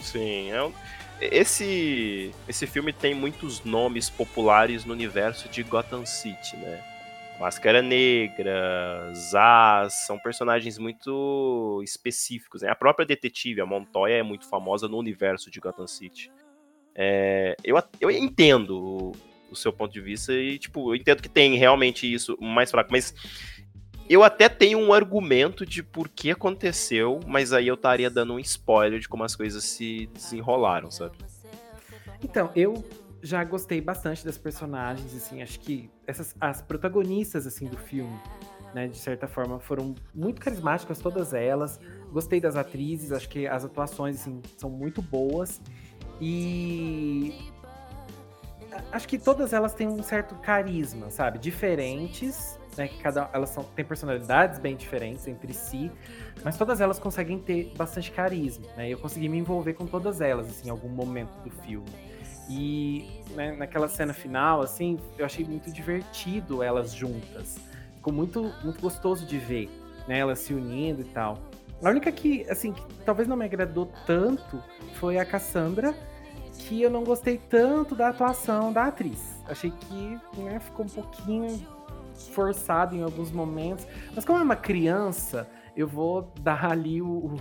Sim, é um- esse esse filme tem muitos nomes populares no universo de Gotham City, né? Máscara Negra, Zaz, são personagens muito específicos. Né? A própria detetive, a Montoya, é muito famosa no universo de Gotham City. É, eu, eu entendo o, o seu ponto de vista e, tipo, eu entendo que tem realmente isso mais fraco, mas eu até tenho um argumento de por que aconteceu, mas aí eu estaria dando um spoiler de como as coisas se desenrolaram, sabe? Então, eu já gostei bastante das personagens, assim, acho que essas as protagonistas assim do filme, né, de certa forma, foram muito carismáticas todas elas. Gostei das atrizes, acho que as atuações assim são muito boas e acho que todas elas têm um certo carisma, sabe? Diferentes, né, que cada elas são têm personalidades bem diferentes entre si, mas todas elas conseguem ter bastante carisma, né? Eu consegui me envolver com todas elas assim, em algum momento do filme. E né, naquela cena final, assim, eu achei muito divertido elas juntas. Ficou muito, muito gostoso de ver, né? Elas se unindo e tal. A única que, assim, que talvez não me agradou tanto foi a Cassandra, que eu não gostei tanto da atuação da atriz. Achei que né, ficou um pouquinho forçado em alguns momentos. Mas como é uma criança, eu vou dar ali o,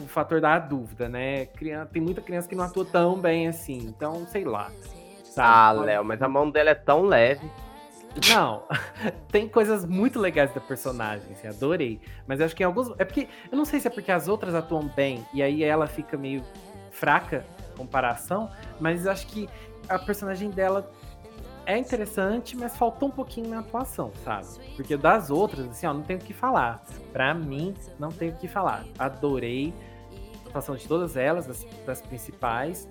o, fator da dúvida, né? Criança, tem muita criança que não atua tão bem assim, então sei lá. Ah, sabe? Léo, mas a mão dela é tão leve. Não, tem coisas muito legais da personagem, assim, adorei. Mas acho que em alguns. É porque. Eu não sei se é porque as outras atuam bem e aí ela fica meio fraca em comparação, mas acho que a personagem dela é interessante, mas faltou um pouquinho na atuação, sabe? Porque das outras, assim, ó, não tenho o que falar. Pra mim, não tenho o que falar. Adorei a atuação de todas elas, das, das principais.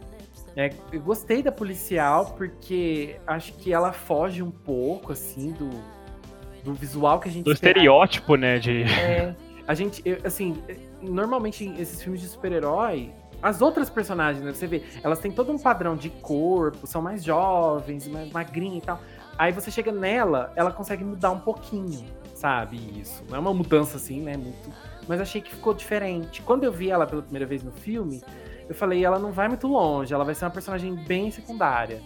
É, eu gostei da policial porque acho que ela foge um pouco, assim, do, do visual que a gente Do esperava. estereótipo, né, de... É, a gente, eu, assim, normalmente esses filmes de super-herói, as outras personagens, né, você vê, elas têm todo um padrão de corpo, são mais jovens, mais magrinhas e tal. Aí você chega nela, ela consegue mudar um pouquinho, sabe? Isso. Não é uma mudança assim, né? Muito. Mas achei que ficou diferente. Quando eu vi ela pela primeira vez no filme, eu falei, ela não vai muito longe, ela vai ser uma personagem bem secundária.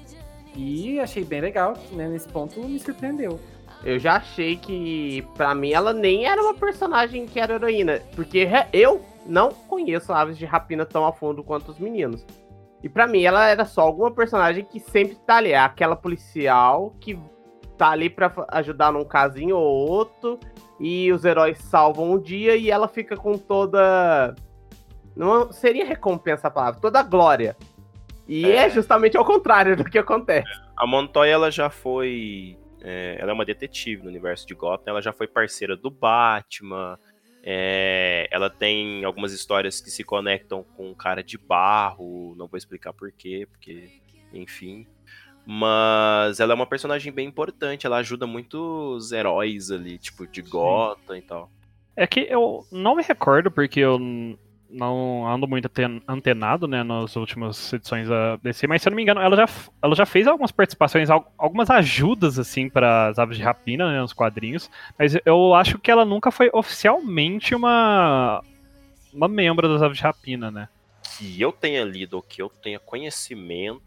E achei bem legal, né, nesse ponto me surpreendeu. Eu já achei que, pra mim, ela nem era uma personagem que era heroína. Porque eu não conheço aves de rapina tão a fundo quanto os meninos. E pra mim, ela era só alguma personagem que sempre tá ali. É aquela policial que tá ali pra fa- ajudar num casinho ou outro. E os heróis salvam um dia e ela fica com toda. Não seria recompensa a palavra, toda a glória. E é, justamente ao contrário do que acontece. A Montoya ela já foi É, ela é uma detetive no universo de Gotham. Ela já foi parceira do Batman. É, ela tem algumas histórias que se conectam com um cara de barro. Não vou explicar porquê, porque, enfim. Mas ela é uma personagem bem importante. Ela ajuda muitos heróis ali, tipo, de Gotham e tal. É que eu não me recordo, porque eu não ando muito antenado, né, nas últimas edições da DC, mas se eu não me engano, ela já, ela já fez algumas participações, algumas ajudas, assim, para as aves de rapina, né, nos quadrinhos, mas eu acho que ela nunca foi oficialmente uma, uma membro das aves de rapina, né. Que eu tenha lido que eu tenha conhecimento,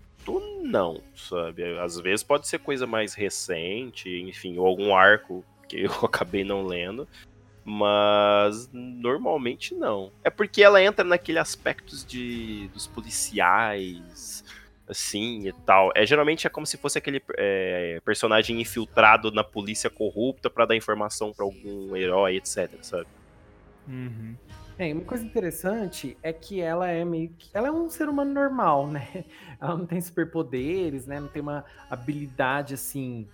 não, sabe? Às vezes pode ser coisa mais recente, enfim, ou algum arco que eu acabei não lendo, mas normalmente não. É porque ela entra naquele aspectos de dos policiais, assim e tal. É geralmente é como se fosse aquele é, personagem infiltrado na polícia corrupta para dar informação para algum herói, etc, sabe? Uhum. É, uma coisa interessante é que ela é meio que. Ela é um ser humano normal, né? Ela não tem superpoderes, né? Não tem uma habilidade assim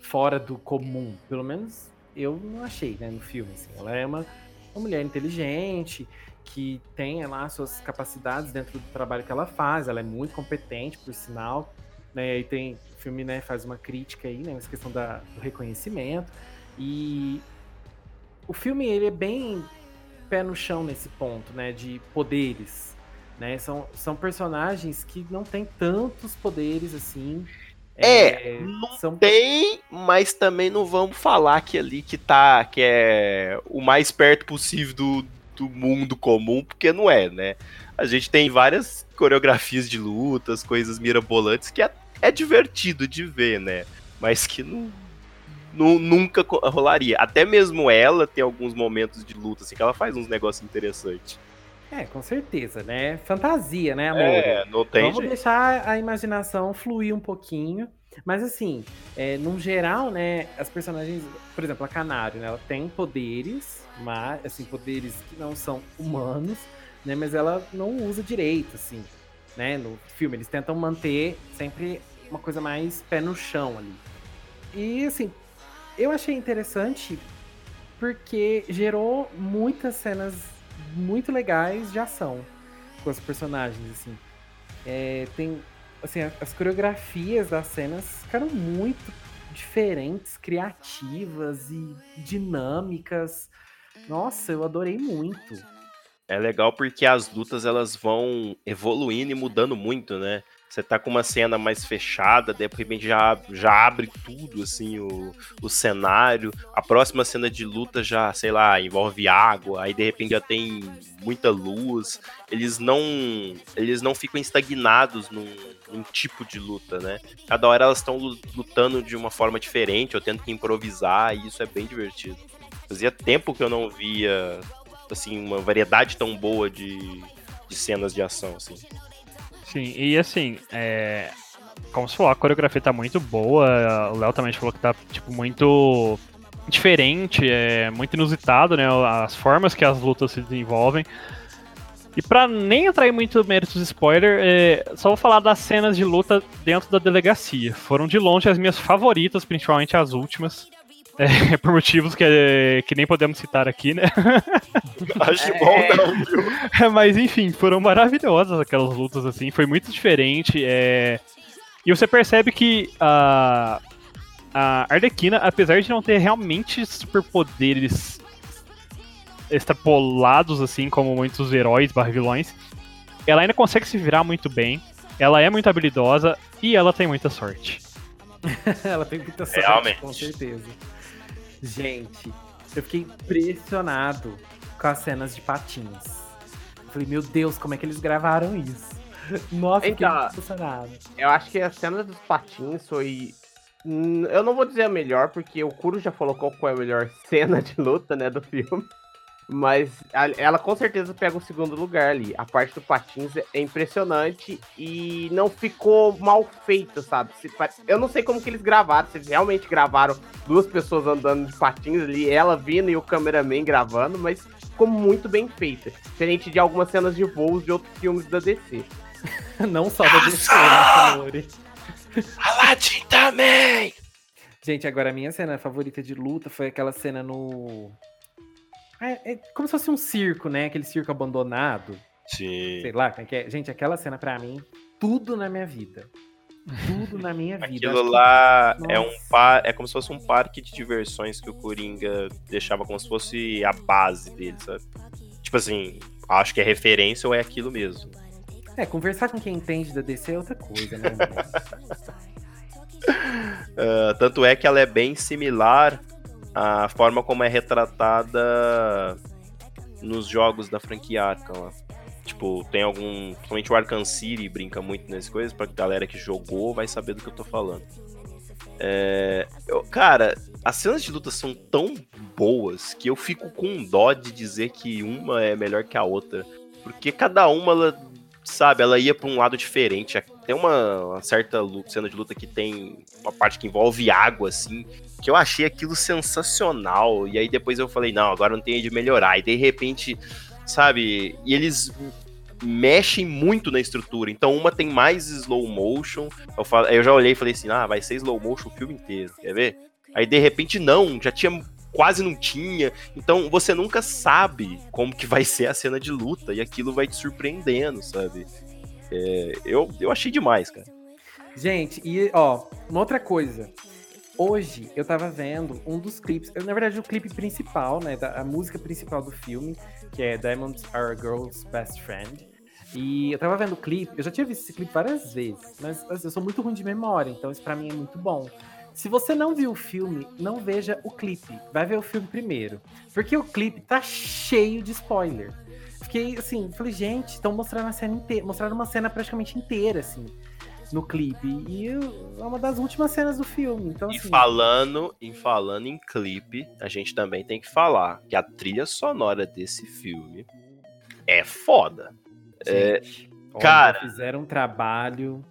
fora do comum. Pelo menos eu não achei, né, no filme. Assim. Ela é uma, uma mulher inteligente, que tem lá suas capacidades dentro do trabalho que ela faz. Ela é muito competente, por sinal. Né, e tem o filme né, faz uma crítica aí, né, essa questão da, do reconhecimento. E o filme ele é bem pé no chão nesse ponto, né, de poderes. Né? São, são personagens que não têm tantos poderes assim é, é, não são... tem, mas também não vamos falar que ali que tá, que é o mais perto possível do, do mundo comum, porque não é, né? A gente tem várias coreografias de lutas, coisas mirabolantes que é, é divertido de ver, né? Mas que não, não, nunca rolaria. Até mesmo ela tem alguns momentos de luta, assim, que ela faz uns negócios interessantes. É, com certeza, né? Fantasia, né, amor? É, não tem Vamos jeito. deixar a imaginação fluir um pouquinho. Mas assim, é, no geral, né, as personagens, por exemplo, a Canário, né, ela tem poderes, mas assim, poderes que não são humanos, né, mas ela não usa direito, assim, né, no filme eles tentam manter sempre uma coisa mais pé no chão ali. E assim, eu achei interessante porque gerou muitas cenas muito legais de ação com os personagens, assim. É, tem, assim, as coreografias das cenas ficaram muito diferentes, criativas e dinâmicas. Nossa, eu adorei muito. É legal porque as lutas elas vão evoluindo e mudando muito, né? Você tá com uma cena mais fechada, de repente já, já abre tudo, assim, o, o cenário. A próxima cena de luta já, sei lá, envolve água, aí de repente já tem muita luz. Eles não eles não ficam estagnados num, num tipo de luta, né? Cada hora elas estão lutando de uma forma diferente, ou tendo que improvisar, e isso é bem divertido. Fazia tempo que eu não via, assim, uma variedade tão boa de, de cenas de ação, assim. Sim, e assim, é... como se falou, a coreografia tá muito boa. O Léo também falou que tá, tipo, muito diferente, é muito inusitado, né? As formas que as lutas se desenvolvem. E pra nem em muito méritos spoiler, é... só vou falar das cenas de luta dentro da delegacia. Foram de longe as minhas favoritas, principalmente as últimas. É, por motivos que, que nem podemos citar aqui, né? Acho bom é... não, viu? Mas enfim, foram maravilhosas aquelas lutas, assim, foi muito diferente. É... E você percebe que a, a Arlequina, apesar de não ter realmente superpoderes extrapolados, assim, como muitos heróis barra vilões, ela ainda consegue se virar muito bem, ela é muito habilidosa e ela tem muita sorte. ela tem muita sorte, Realmente. com certeza. Gente, eu fiquei impressionado com as cenas de patins. Eu falei, meu Deus, como é que eles gravaram isso? Nossa, então, que impressionado. Eu acho que a cena dos patins foi. Hum, eu não vou dizer a melhor, porque o Kuro já falou qual foi a melhor cena de luta, né, do filme. Mas ela com certeza pega o segundo lugar ali. A parte do patins é impressionante e não ficou mal feito, sabe? Eu não sei como que eles gravaram, se eles realmente gravaram duas pessoas andando de patins ali, ela vindo e o cameraman gravando, mas ficou muito bem feita. Diferente de algumas cenas de voos de outros filmes da DC. não só da DC, né, Aladdin também! Gente, agora a minha cena favorita de luta foi aquela cena no. É, é como se fosse um circo, né? Aquele circo abandonado. Sim. Sei lá, é é. Gente, aquela cena pra mim, tudo na minha vida. Tudo na minha vida. Aquilo lá é um Nossa. par, é como se fosse um parque de diversões que o Coringa deixava como se fosse a base dele, sabe? Tipo assim, acho que é referência ou é aquilo mesmo. É, conversar com quem entende da DC é outra coisa, né? Ah, tanto é que ela é bem similar à forma como é retratada nos jogos da franquia Arkham lá. Tipo, tem algum. Principalmente o Arkham City brinca muito nessas coisas, pra galera que jogou vai saber do que eu tô falando. É, eu- cara, as cenas de luta são tão boas que eu fico com dó de dizer que uma é melhor que a outra. Porque cada uma, ela, sabe, ela ia pra um lado diferente. Tem uma, uma certa lu- cena de luta que tem uma parte que envolve água, assim, que eu achei aquilo sensacional. E aí depois eu falei, não, agora não tem de melhorar. E de repente, sabe, e eles mexem muito na estrutura. Então uma tem mais slow motion. Eu, falo, eu já olhei e falei assim, ah, vai ser slow motion o filme inteiro, quer ver? Aí de repente não, já tinha quase não tinha. Então você nunca sabe como que vai ser a cena de luta e aquilo vai te surpreendendo, sabe? É, eu, eu achei demais, cara. Gente, e ó, uma outra coisa. Hoje eu tava vendo um dos clipes, na verdade o clipe principal, né, da, a música principal do filme, que é Diamonds Are a Girl's Best Friend. E eu tava vendo o clipe, eu já tinha visto esse clipe várias vezes, mas assim, eu sou muito ruim de memória, então isso pra mim é muito bom. Se você não viu o filme, não veja o clipe. Vai ver o filme primeiro. Porque o clipe tá cheio de spoiler. Fiquei assim, falei, gente, estão mostrando a cena inteira, mostraram uma cena praticamente inteira, assim, no clipe. E é uma das últimas cenas do filme. Então, E assim, falando, em falando em clipe, a gente também tem que falar que a trilha sonora desse filme é foda. gente, olha, cara- fizeram um trabalho.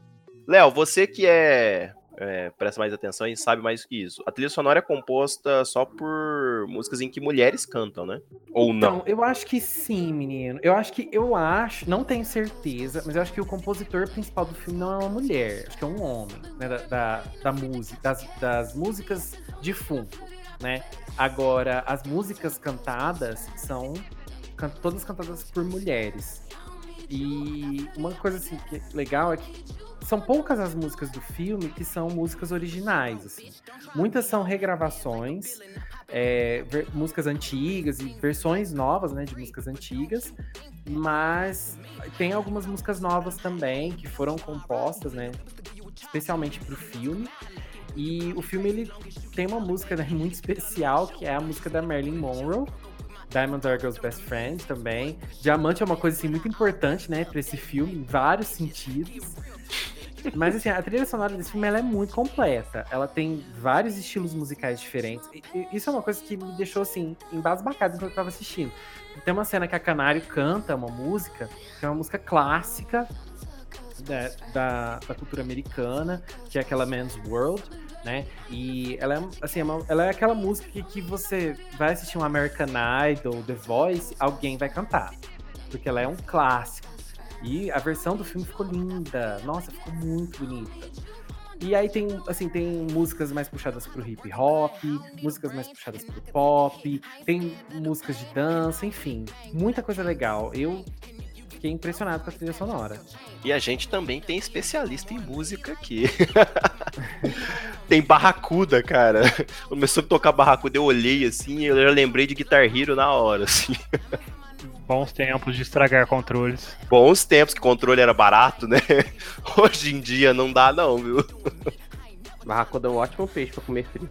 Léo, você que é, é, presta mais atenção e sabe mais do que isso. A trilha sonora é composta só por músicas em que mulheres cantam, né? Ou não? Então, eu acho que sim, menino. Eu acho que, eu acho, não tenho certeza, mas eu acho que o compositor principal do filme não é uma mulher, acho que é um homem, né, da, da, da música, das, das músicas de fundo, né? Agora, as músicas cantadas são can- todas cantadas por mulheres. E uma coisa assim que é legal é que são poucas as músicas do filme que são músicas originais, assim. Muitas são regravações, é, músicas antigas e versões novas, né, de músicas antigas, mas tem algumas músicas novas também que foram compostas, né, especialmente para o filme. E o filme ele tem uma música né, muito especial que é a música da Marilyn Monroe. Diamond Are Girl's Best Friend também. Diamante é uma coisa assim, muito importante, né, para esse filme, em vários sentidos. Mas assim, a trilha sonora desse filme ela é muito completa. Ela tem vários estilos musicais diferentes. E, e isso é uma coisa que me deixou assim, embasbacado enquanto eu tava assistindo. Tem uma cena que a Canário canta uma música, que é uma música clássica da, da, da cultura americana, que é aquela Man's World, né? E ela é assim, é ela é aquela música que, que você vai assistir um American Idol, The Voice, alguém vai cantar. Porque ela é um clássico. E a versão do filme ficou linda. Nossa, ficou muito bonita. E aí tem, assim, tem músicas mais puxadas pro hip hop, músicas mais puxadas pro pop, tem músicas de dança, enfim, muita coisa legal. Eu fiquei impressionado com a trilha sonora. E a gente também tem especialista em música aqui. tem Barracuda, cara. Começou a tocar Barracuda, eu olhei assim eu já lembrei de Guitar Hero na hora, assim. Bons tempos de estragar controles. Bons tempos que controle era barato, né? Hoje em dia não dá não, viu? Barracuda é um ótimo peixe pra comer frio.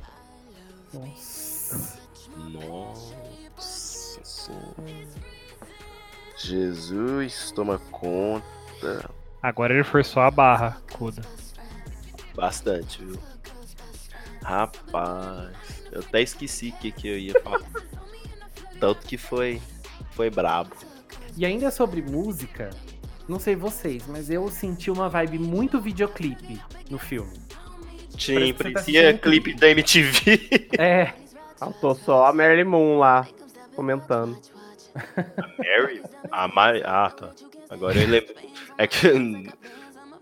Nossa. Nossa Senhora. Jesus, toma conta. Agora ele forçou a barra, Kuda. Bastante, viu? Rapaz, eu até esqueci o que, que eu ia falar. Tanto que foi, foi brabo. E ainda sobre música, não sei vocês, mas eu senti uma vibe muito videoclipe no filme. Você tá parecia um clipe da MTV. É, Faltou só a Marilyn Moon lá, comentando. Mary? A Mari... Ah, tá. Agora eu lembro. É que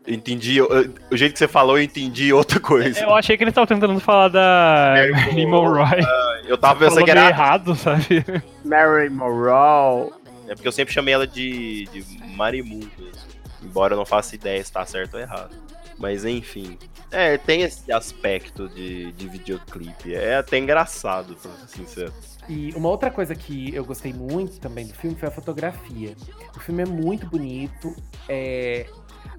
entendi. o jeito que você falou, eu entendi outra coisa. Eu achei que ele tava tentando falar da Mary Marilyn Monroe. Monroe. Eu tava pensando que era. errado, sabe? Mary Monroe. É porque eu sempre chamei ela de, de Marimu mesmo. Embora eu não faça ideia se tá certo ou errado. Mas enfim. É, tem esse aspecto de, de videoclipe. É até engraçado, pra ser sincero. E uma outra coisa que eu gostei muito também do filme foi a fotografia. O filme é muito bonito, é,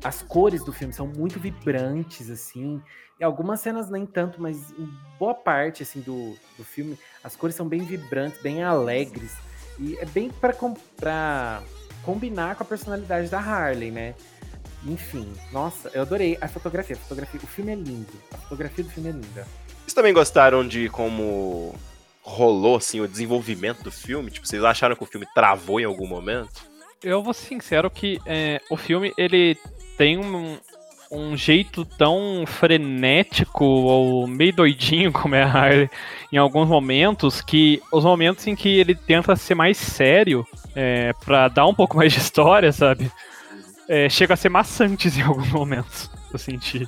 as cores do filme são muito vibrantes, assim. E algumas cenas nem tanto, mas em boa parte assim do, do filme, as cores são bem vibrantes, bem alegres. E é bem pra combinar com a personalidade da Harley, né? Enfim, nossa, eu adorei a fotografia. A fotografia, o filme é lindo. A fotografia do filme é linda. Vocês também gostaram de como rolou assim o desenvolvimento do filme? Tipo, vocês acharam que o filme travou em algum momento? Eu vou ser sincero que é, o filme ele tem um, um jeito tão frenético ou meio doidinho como é a Harley em alguns momentos que os momentos em que ele tenta ser mais sério é, para dar um pouco mais de história, sabe? É, chega a ser maçantes em alguns momentos, eu senti.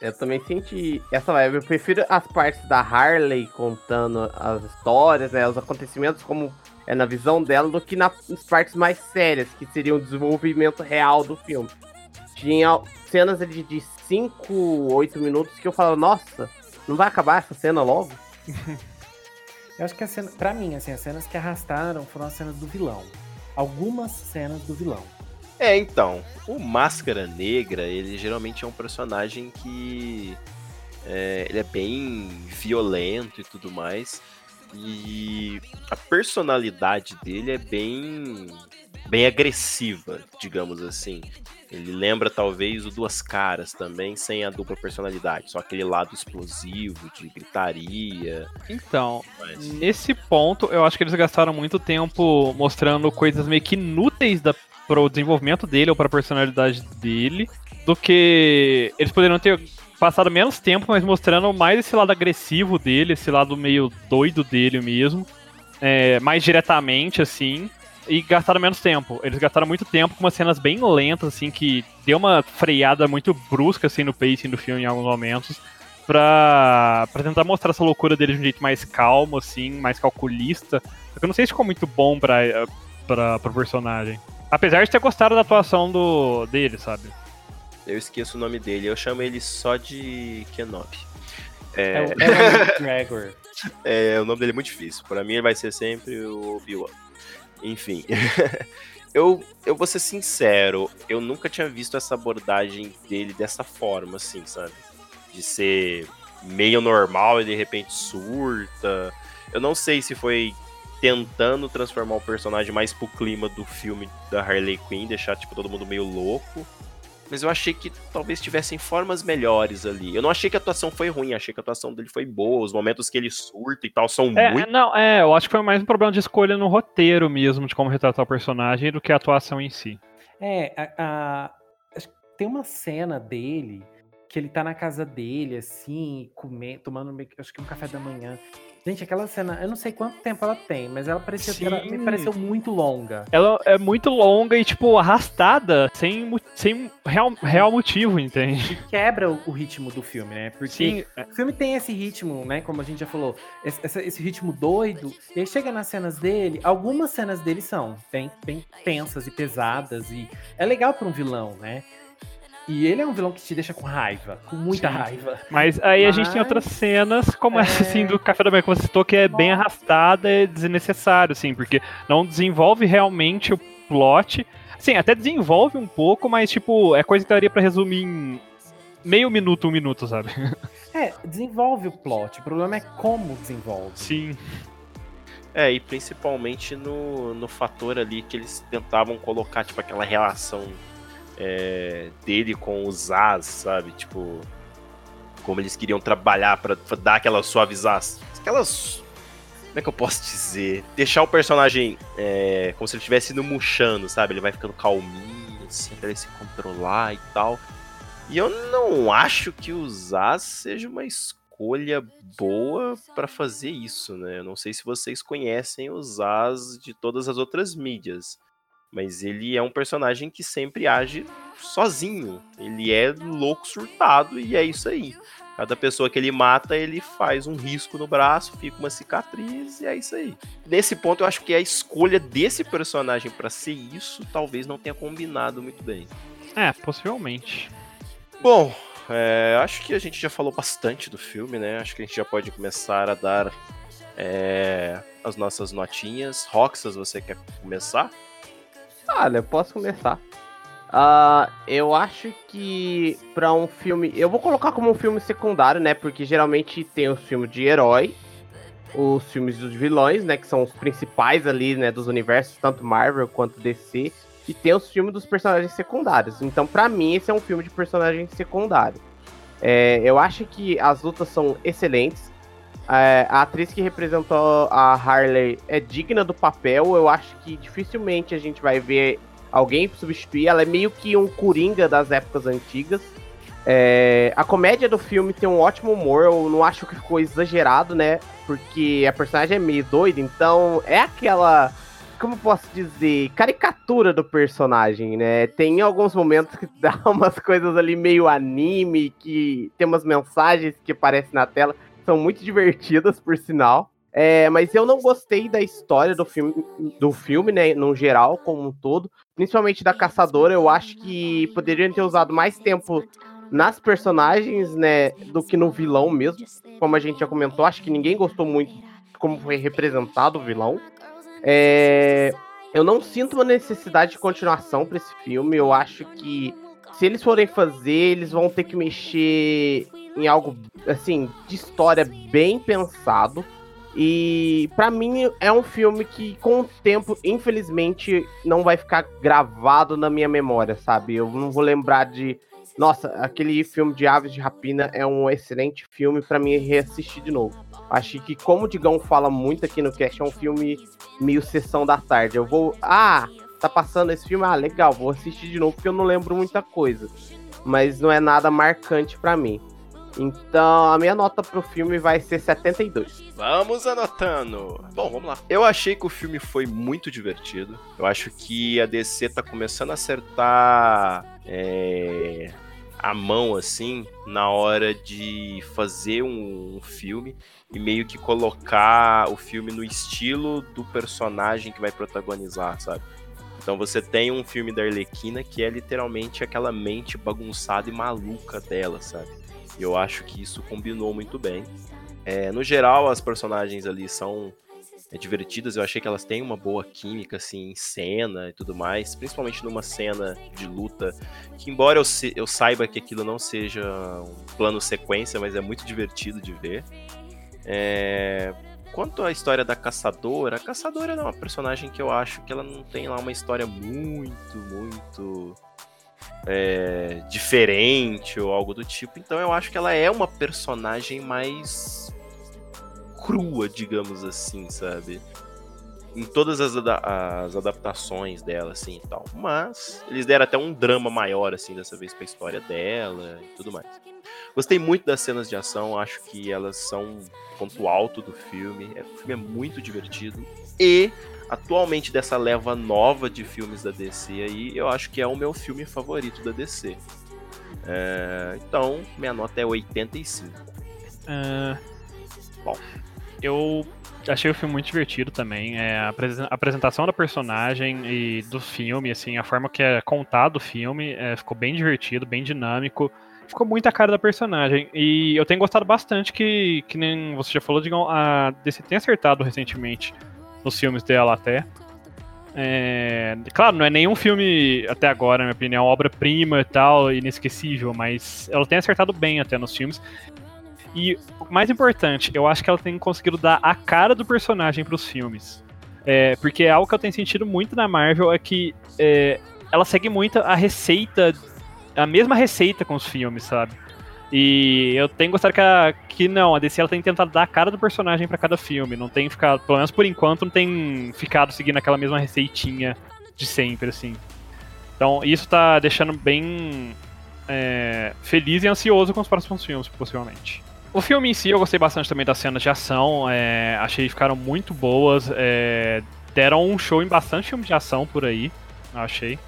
Eu também senti essa vibe. Eu prefiro as partes da Harley contando as histórias, né, os acontecimentos como é na visão dela, do que nas partes mais sérias, que seria o desenvolvimento real do filme. Tinha cenas ali de 5, 8 minutos que eu falo, nossa, não vai acabar essa cena logo? Eu acho que a cena, pra mim, assim, as cenas que arrastaram foram as cenas do vilão. Algumas cenas do vilão. É, então, o Máscara Negra, ele geralmente é um personagem que é, ele é bem violento e tudo mais. E a personalidade dele é bem bem agressiva, digamos assim. Ele lembra talvez o Duas Caras também, sem a dupla personalidade, só aquele lado explosivo de gritaria. Então, Mas... nesse ponto, eu acho que eles gastaram muito tempo mostrando coisas meio que inúteis da, pro desenvolvimento dele ou pra personalidade dele, do que eles poderiam ter passado menos tempo, mas mostrando mais esse lado agressivo dele, esse lado meio doido dele mesmo, é, mais diretamente, assim, e gastaram menos tempo. Eles gastaram muito tempo com umas cenas bem lentas, assim, que deu uma freada muito brusca, assim, no pacing do filme em alguns momentos, pra, pra tentar mostrar essa loucura dele de um jeito mais calmo, assim, mais calculista. Só que eu não sei se ficou muito bom pra, pra, pro personagem. Apesar de ter gostado da atuação do, dele, sabe? Eu esqueço o nome dele, eu chamo ele só de Kenobi. É, o Ewan McGregor. É, o nome dele é muito difícil. Pra mim ele vai ser sempre o Obi-Wan. Enfim. eu, eu vou ser sincero, eu nunca tinha visto essa abordagem dele dessa forma, assim, sabe? De ser meio normal e de repente surta. Eu não sei se foi tentando transformar o personagem mais pro clima do filme da Harley Quinn, deixar tipo todo mundo meio louco. Mas eu achei que talvez tivessem formas melhores ali. Eu não achei que a atuação foi ruim, achei que a atuação dele foi boa. Os momentos que ele surta e tal são É, muito. não, é, eu acho que foi mais um problema de escolha no roteiro mesmo, de como retratar o personagem, do que a atuação em si. É, a, a- tem uma cena dele que ele tá na casa dele, assim, comendo, tomando acho que um café da manhã. Gente, aquela cena, eu não sei quanto tempo ela tem, mas ela parecia que ela me pareceu muito longa. Ela é muito longa e, tipo, arrastada, sem, sem real, real motivo, entende? Quebra o, o ritmo do filme, né? Porque Sim, o filme tem esse ritmo, né? Como a gente já falou, esse, esse ritmo doido. E aí chega nas cenas dele, algumas cenas dele são bem, bem tensas e pesadas. E é legal pra um vilão, né? E ele é um vilão que te deixa com raiva, com muita Sim. raiva. Mas aí a gente tem Mas- outras cenas, como essa, É. assim, do Café da Manhã que você citou, que é bem arrastada e desnecessário, assim, porque não desenvolve realmente o plot. Sim, até desenvolve um pouco, mas, tipo, é coisa que daria pra resumir em meio minuto, um minuto, sabe? É, desenvolve o plot. O problema é como desenvolve. Sim. É, e principalmente no, no fator ali que eles tentavam colocar, tipo, aquela relação é, dele com os As, sabe? Tipo, como eles queriam trabalhar pra dar aquela suavização. Aquelas. Como é que eu posso dizer? Deixar o personagem é, como se ele estivesse no murchando, sabe? Ele vai ficando calminho, assim, até ele se controlar e tal. E eu não acho que o Zaz seja uma escolha boa pra fazer isso, né? Eu não sei se vocês conhecem o Zaz de todas as outras mídias. Mas ele é um personagem que sempre age sozinho. Ele é louco surtado e é isso aí. Cada pessoa que ele mata, ele faz um risco no braço, fica uma cicatriz e é isso aí. Nesse ponto, eu acho que a escolha desse personagem para ser isso talvez não tenha combinado muito bem. É, possivelmente. Bom, é, acho que a gente já falou bastante do filme, né? Acho que a gente já pode começar a dar é, as nossas notinhas. Roxas, você quer começar? Olha, eu posso começar. Uh, eu acho que para um filme. Eu vou colocar como um filme secundário, né? Porque geralmente tem os filmes de herói, os filmes dos vilões, né? Que são os principais ali, né? Dos universos, tanto Marvel quanto DC. E tem os filmes dos personagens secundários. Então, para mim, esse é um filme de personagem secundário. É, eu acho que as lutas são excelentes. É, a atriz que representou a Harley é digna do papel. Eu acho que dificilmente a gente vai ver alguém substituir. Ela é meio que um coringa das épocas antigas. É, a comédia do filme tem um ótimo humor, eu não acho que ficou exagerado, né? Porque a personagem é meio doida, então é aquela. Como posso dizer? Caricatura do personagem, né? Tem alguns momentos que dá umas coisas ali meio anime, que tem umas mensagens que aparecem na tela, são muito divertidas, por sinal. É, mas eu não gostei da história do filme, do filme, né, no geral, como um todo. Principalmente da caçadora, eu acho que poderiam ter usado mais tempo nas personagens, né, do que no vilão mesmo. Como a gente já comentou, acho que ninguém gostou muito como foi representado o vilão. É, eu não sinto uma necessidade de continuação para esse filme. Eu acho que se eles forem fazer, eles vão ter que mexer em algo assim de história bem pensado e para mim é um filme que com o tempo, infelizmente, não vai ficar gravado na minha memória, sabe? Eu não vou lembrar de, nossa, aquele filme de Aves de Rapina é um excelente filme para mim reassistir de novo. Acho que como o Digão fala muito aqui no cast, é um filme meio sessão da tarde. Eu vou, ah, tá passando esse filme, ah, legal, vou assistir de novo porque eu não lembro muita coisa. Mas não é nada marcante para mim. Então, a minha nota pro filme vai ser 72. Vamos anotando. Bom, vamos lá. Eu achei que o filme foi muito divertido. Eu acho que a DC tá começando a acertar é, a mão, assim, na hora de fazer um, um filme e meio que colocar o filme no estilo do personagem que vai protagonizar, sabe? Então você tem um filme da Arlequina que é literalmente aquela mente bagunçada e maluca dela, sabe? Eu acho que isso combinou muito bem. É, no geral, as personagens ali são é, divertidas. Eu achei que elas têm uma boa química, assim, em cena e tudo mais. Principalmente numa cena de luta. Que, embora eu, se, eu saiba que aquilo não seja um plano sequência, mas é muito divertido de ver. É, quanto à história da caçadora, a caçadora é uma personagem que eu acho que ela não tem lá uma história muito, muito é, diferente ou algo do tipo. Então eu acho que ela é uma personagem mais crua, digamos assim, sabe? Em todas as, as adaptações dela, assim e tal. Mas eles deram até um drama maior, assim, dessa vez pra história dela e tudo mais. Gostei muito das cenas de ação, acho que elas são ponto alto do filme. É, o filme é muito divertido. E atualmente dessa leva nova de filmes da DC aí, eu acho que é o meu filme favorito da DC. É, então, minha nota é 85. Uh, bom, eu achei o filme muito divertido também. É, a apresentação da personagem e do filme, assim, a forma que é contado o filme, é, ficou bem divertido, bem dinâmico. Ficou muito a cara da personagem. E eu tenho gostado bastante que, que nem você já falou, digam, a DC tem acertado recentemente nos filmes dela até. É, claro, não é nenhum filme, até agora, na minha opinião, obra-prima e tal, inesquecível, mas ela tem acertado bem até nos filmes. E o mais importante, eu acho que ela tem conseguido dar a cara do personagem para os filmes. É, porque é algo que eu tenho sentido muito na Marvel é que é, ela segue muito a receita, a mesma receita com os filmes, sabe? E eu tenho gostado que, a, que não, a DC ela tem tentado dar a cara do personagem para cada filme. Não tem ficado, pelo menos por enquanto, não tem ficado seguindo aquela mesma receitinha de sempre, assim. Então isso tá deixando bem é, feliz e ansioso com os próximos filmes, possivelmente. O filme em si eu gostei bastante também das cenas de ação, é, achei que ficaram muito boas, é, deram um show em bastante filmes de ação por aí. achei.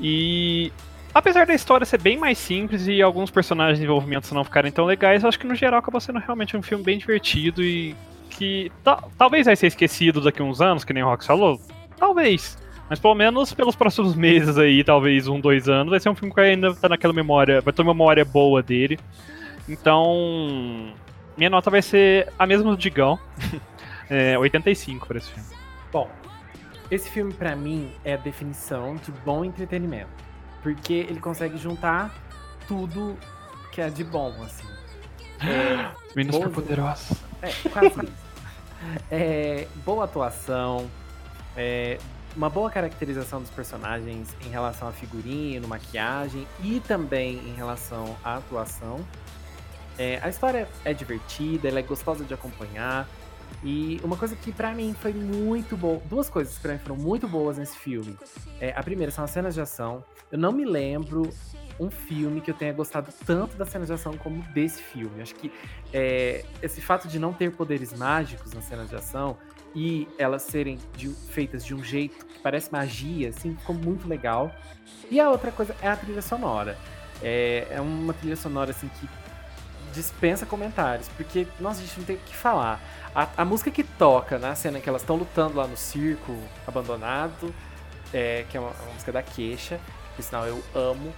E apesar da história ser bem mais simples e alguns personagens de desenvolvimento não ficarem tão legais, eu acho que no geral acabou sendo realmente um filme bem divertido e que talvez vai ser esquecido daqui a uns anos, que nem o Rox falou. Talvez. Mas pelo menos pelos próximos meses aí, talvez um, dois anos, vai ser um filme que ainda tá naquela memória, vai ter uma memória boa dele. Então, minha nota vai ser a mesma do Digão. é, 85 para esse filme. Bom, esse filme para mim é a definição de bom entretenimento. Porque ele consegue juntar tudo que é de bom, assim. É, Menos boa... poderosa. É, quase isso. É, boa atuação, é, uma boa caracterização dos personagens em relação a figurino, maquiagem e também em relação à atuação. É, a história é divertida, ela é gostosa de acompanhar. E uma coisa que para mim foi muito boa, duas coisas que pra mim foram muito boas nesse filme. É, a primeira são as cenas de ação. Eu não me lembro um filme que eu tenha gostado tanto da cena de ação como desse filme. Acho que é, esse fato de não ter poderes mágicos nas cenas de ação e elas serem de, feitas de um jeito que parece magia, assim, ficou muito legal. E a outra coisa é a trilha sonora. É, é uma trilha sonora assim que dispensa comentários, porque nossa, a gente não tem o que falar. A, a música que toca na cena que elas estão lutando lá no circo abandonado, é, que é uma, uma música da Queixa, que sinal eu amo.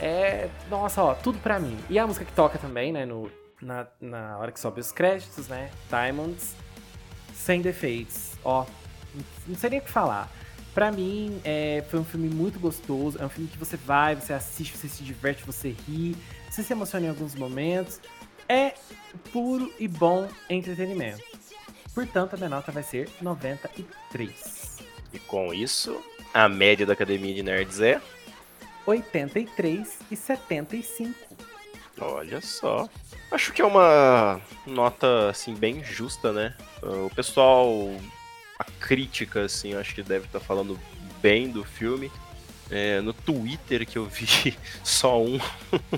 É. Nossa, ó, tudo pra mim. E a música que toca também, né? No, na, na hora que sobe os créditos, né? Diamonds. Sem defeitos. Ó, não sei nem o que falar. Pra mim, é, foi um filme muito gostoso. É um filme que você vai, você assiste, você se diverte, você ri, você se emociona em alguns momentos. É puro e bom entretenimento. Portanto, a minha nota vai ser 93. E com isso, a média da Academia de Nerds é 83 e 75. Olha só. Acho que é uma nota assim bem justa, né? O pessoal a crítica assim, acho que deve estar tá falando bem do filme. É, no Twitter que eu vi só um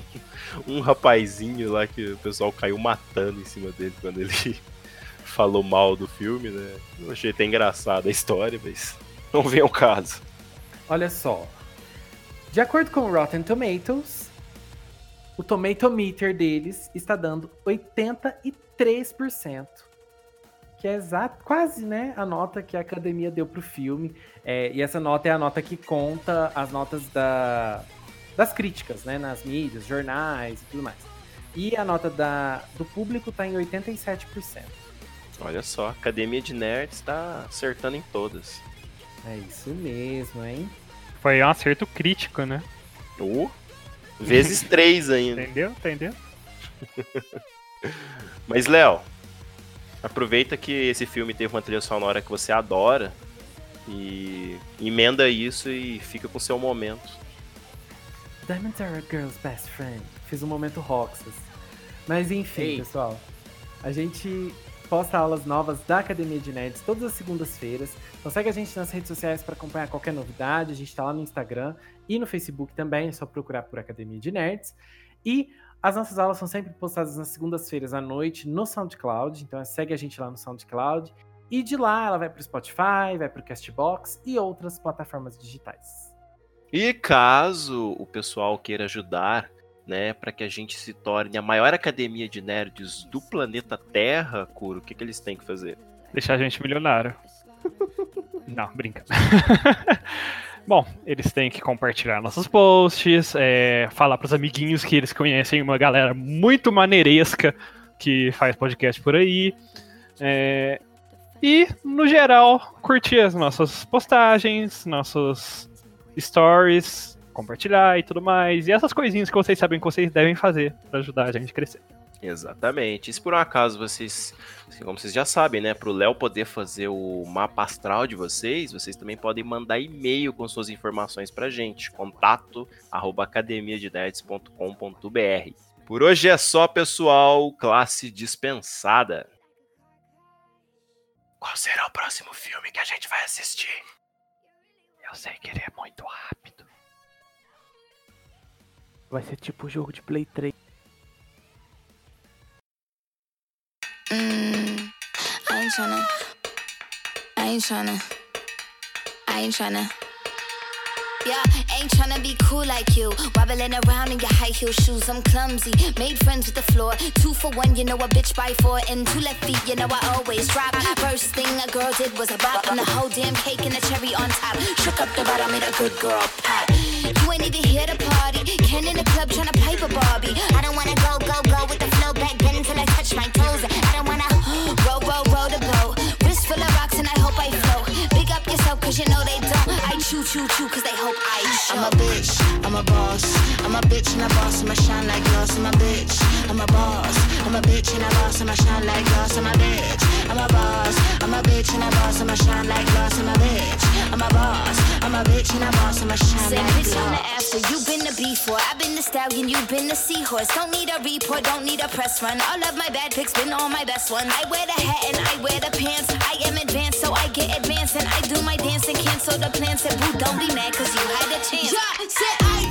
um rapazinho lá que o pessoal caiu matando em cima dele quando ele falou mal do filme, né? Eu achei até engraçada a história, mas não vem ao caso. Olha só, de acordo com o Rotten Tomatoes, o Tomato Meter deles está dando 83%. Que é exato, quase, né, a nota que a academia deu pro filme. É, e essa nota é a nota que conta as notas da, das críticas, né, nas mídias, jornais e tudo mais. E a nota da, do público está em 87%. Olha só, a Academia de Nerds está acertando em todas. É isso mesmo, hein? Foi um acerto crítico, né? Uh, vezes três ainda. Entendeu? Entendeu? Mas, Léo, aproveita que esse filme teve uma trilha sonora que você adora e emenda isso e fica com o seu momento. Diamonds are a girl's best friend. Fiz um momento Roxas. Mas enfim, Ei. pessoal. A gente posta aulas novas da Academia de Nerds todas as segundas-feiras. Então segue a gente nas redes sociais para acompanhar qualquer novidade. A gente está lá no Instagram e no Facebook também, é só procurar por Academia de Nerds. E as nossas aulas são sempre postadas nas segundas-feiras à noite no SoundCloud. Então segue a gente lá no SoundCloud. E de lá ela vai para o Spotify, vai para o Castbox e outras plataformas digitais. E caso o pessoal queira ajudar né, para que a gente se torne a maior academia de nerds do planeta Terra, Kuro, o que, que eles têm que fazer? Deixar a gente milionário. Não, brinca. Bom, eles têm que compartilhar nossos posts, é, falar para os amiguinhos que eles conhecem uma galera muito maneiresca que faz podcast por aí. É, e, no geral, curtir as nossas postagens, nossos stories, compartilhar e tudo mais. E essas coisinhas que vocês sabem que vocês devem fazer para ajudar a gente a crescer. Exatamente. E se por um acaso vocês, como vocês já sabem, né, para o Léo poder fazer o mapa astral de vocês, vocês também podem mandar e-mail com suas informações para gente. Contato arroba academiadenerds.com.br. Por hoje é só, pessoal. Classe dispensada. Qual será o próximo filme que a gente vai assistir? Eu sei que ele é muito rápido. Vai ser tipo jogo de Play 3. Mm, I ain't tryna. I ain't tryna. I ain't tryna. Yeah, ain't tryna be cool like you. Wobbling around in your high heel shoes, I'm clumsy. Made friends with the floor. Two for one, you know a bitch by four. And two left feet, you know I always drop. First thing a girl did was a bop. And the whole damn cake and the cherry on top. Shook up the bottom, made a good girl pop. You ain't even here to party. Ken in the club tryna pipe a Barbie. I don't wanna go, go, go with the flow back then until I touch my toes. Chew cause they hope I show. I'm a bitch, a boss. I'm a bitch and a boss, I'ma shine like glass. I'm a bitch, I'm a boss. I'm a bitch and a boss, I'ma shine like glass. I'm a bitch, I'm a boss. I'm a bitch and a boss, I'ma shine like glass. I'm a bitch, I'm a boss. I'm a bitch and a boss, I'ma shine Said like bitch, I'm the after. You been the before. I've been the stallion. You've been the seahorse. Don't need a report. Don't need a press run. All of my bad pics been all my best ones. I wear the hat and I wear the pants. I am advanced, so I get advanced and I do my dance and cancel the plans. Said boo, don't be mad cause you had a chance. Yeah, said I took it and I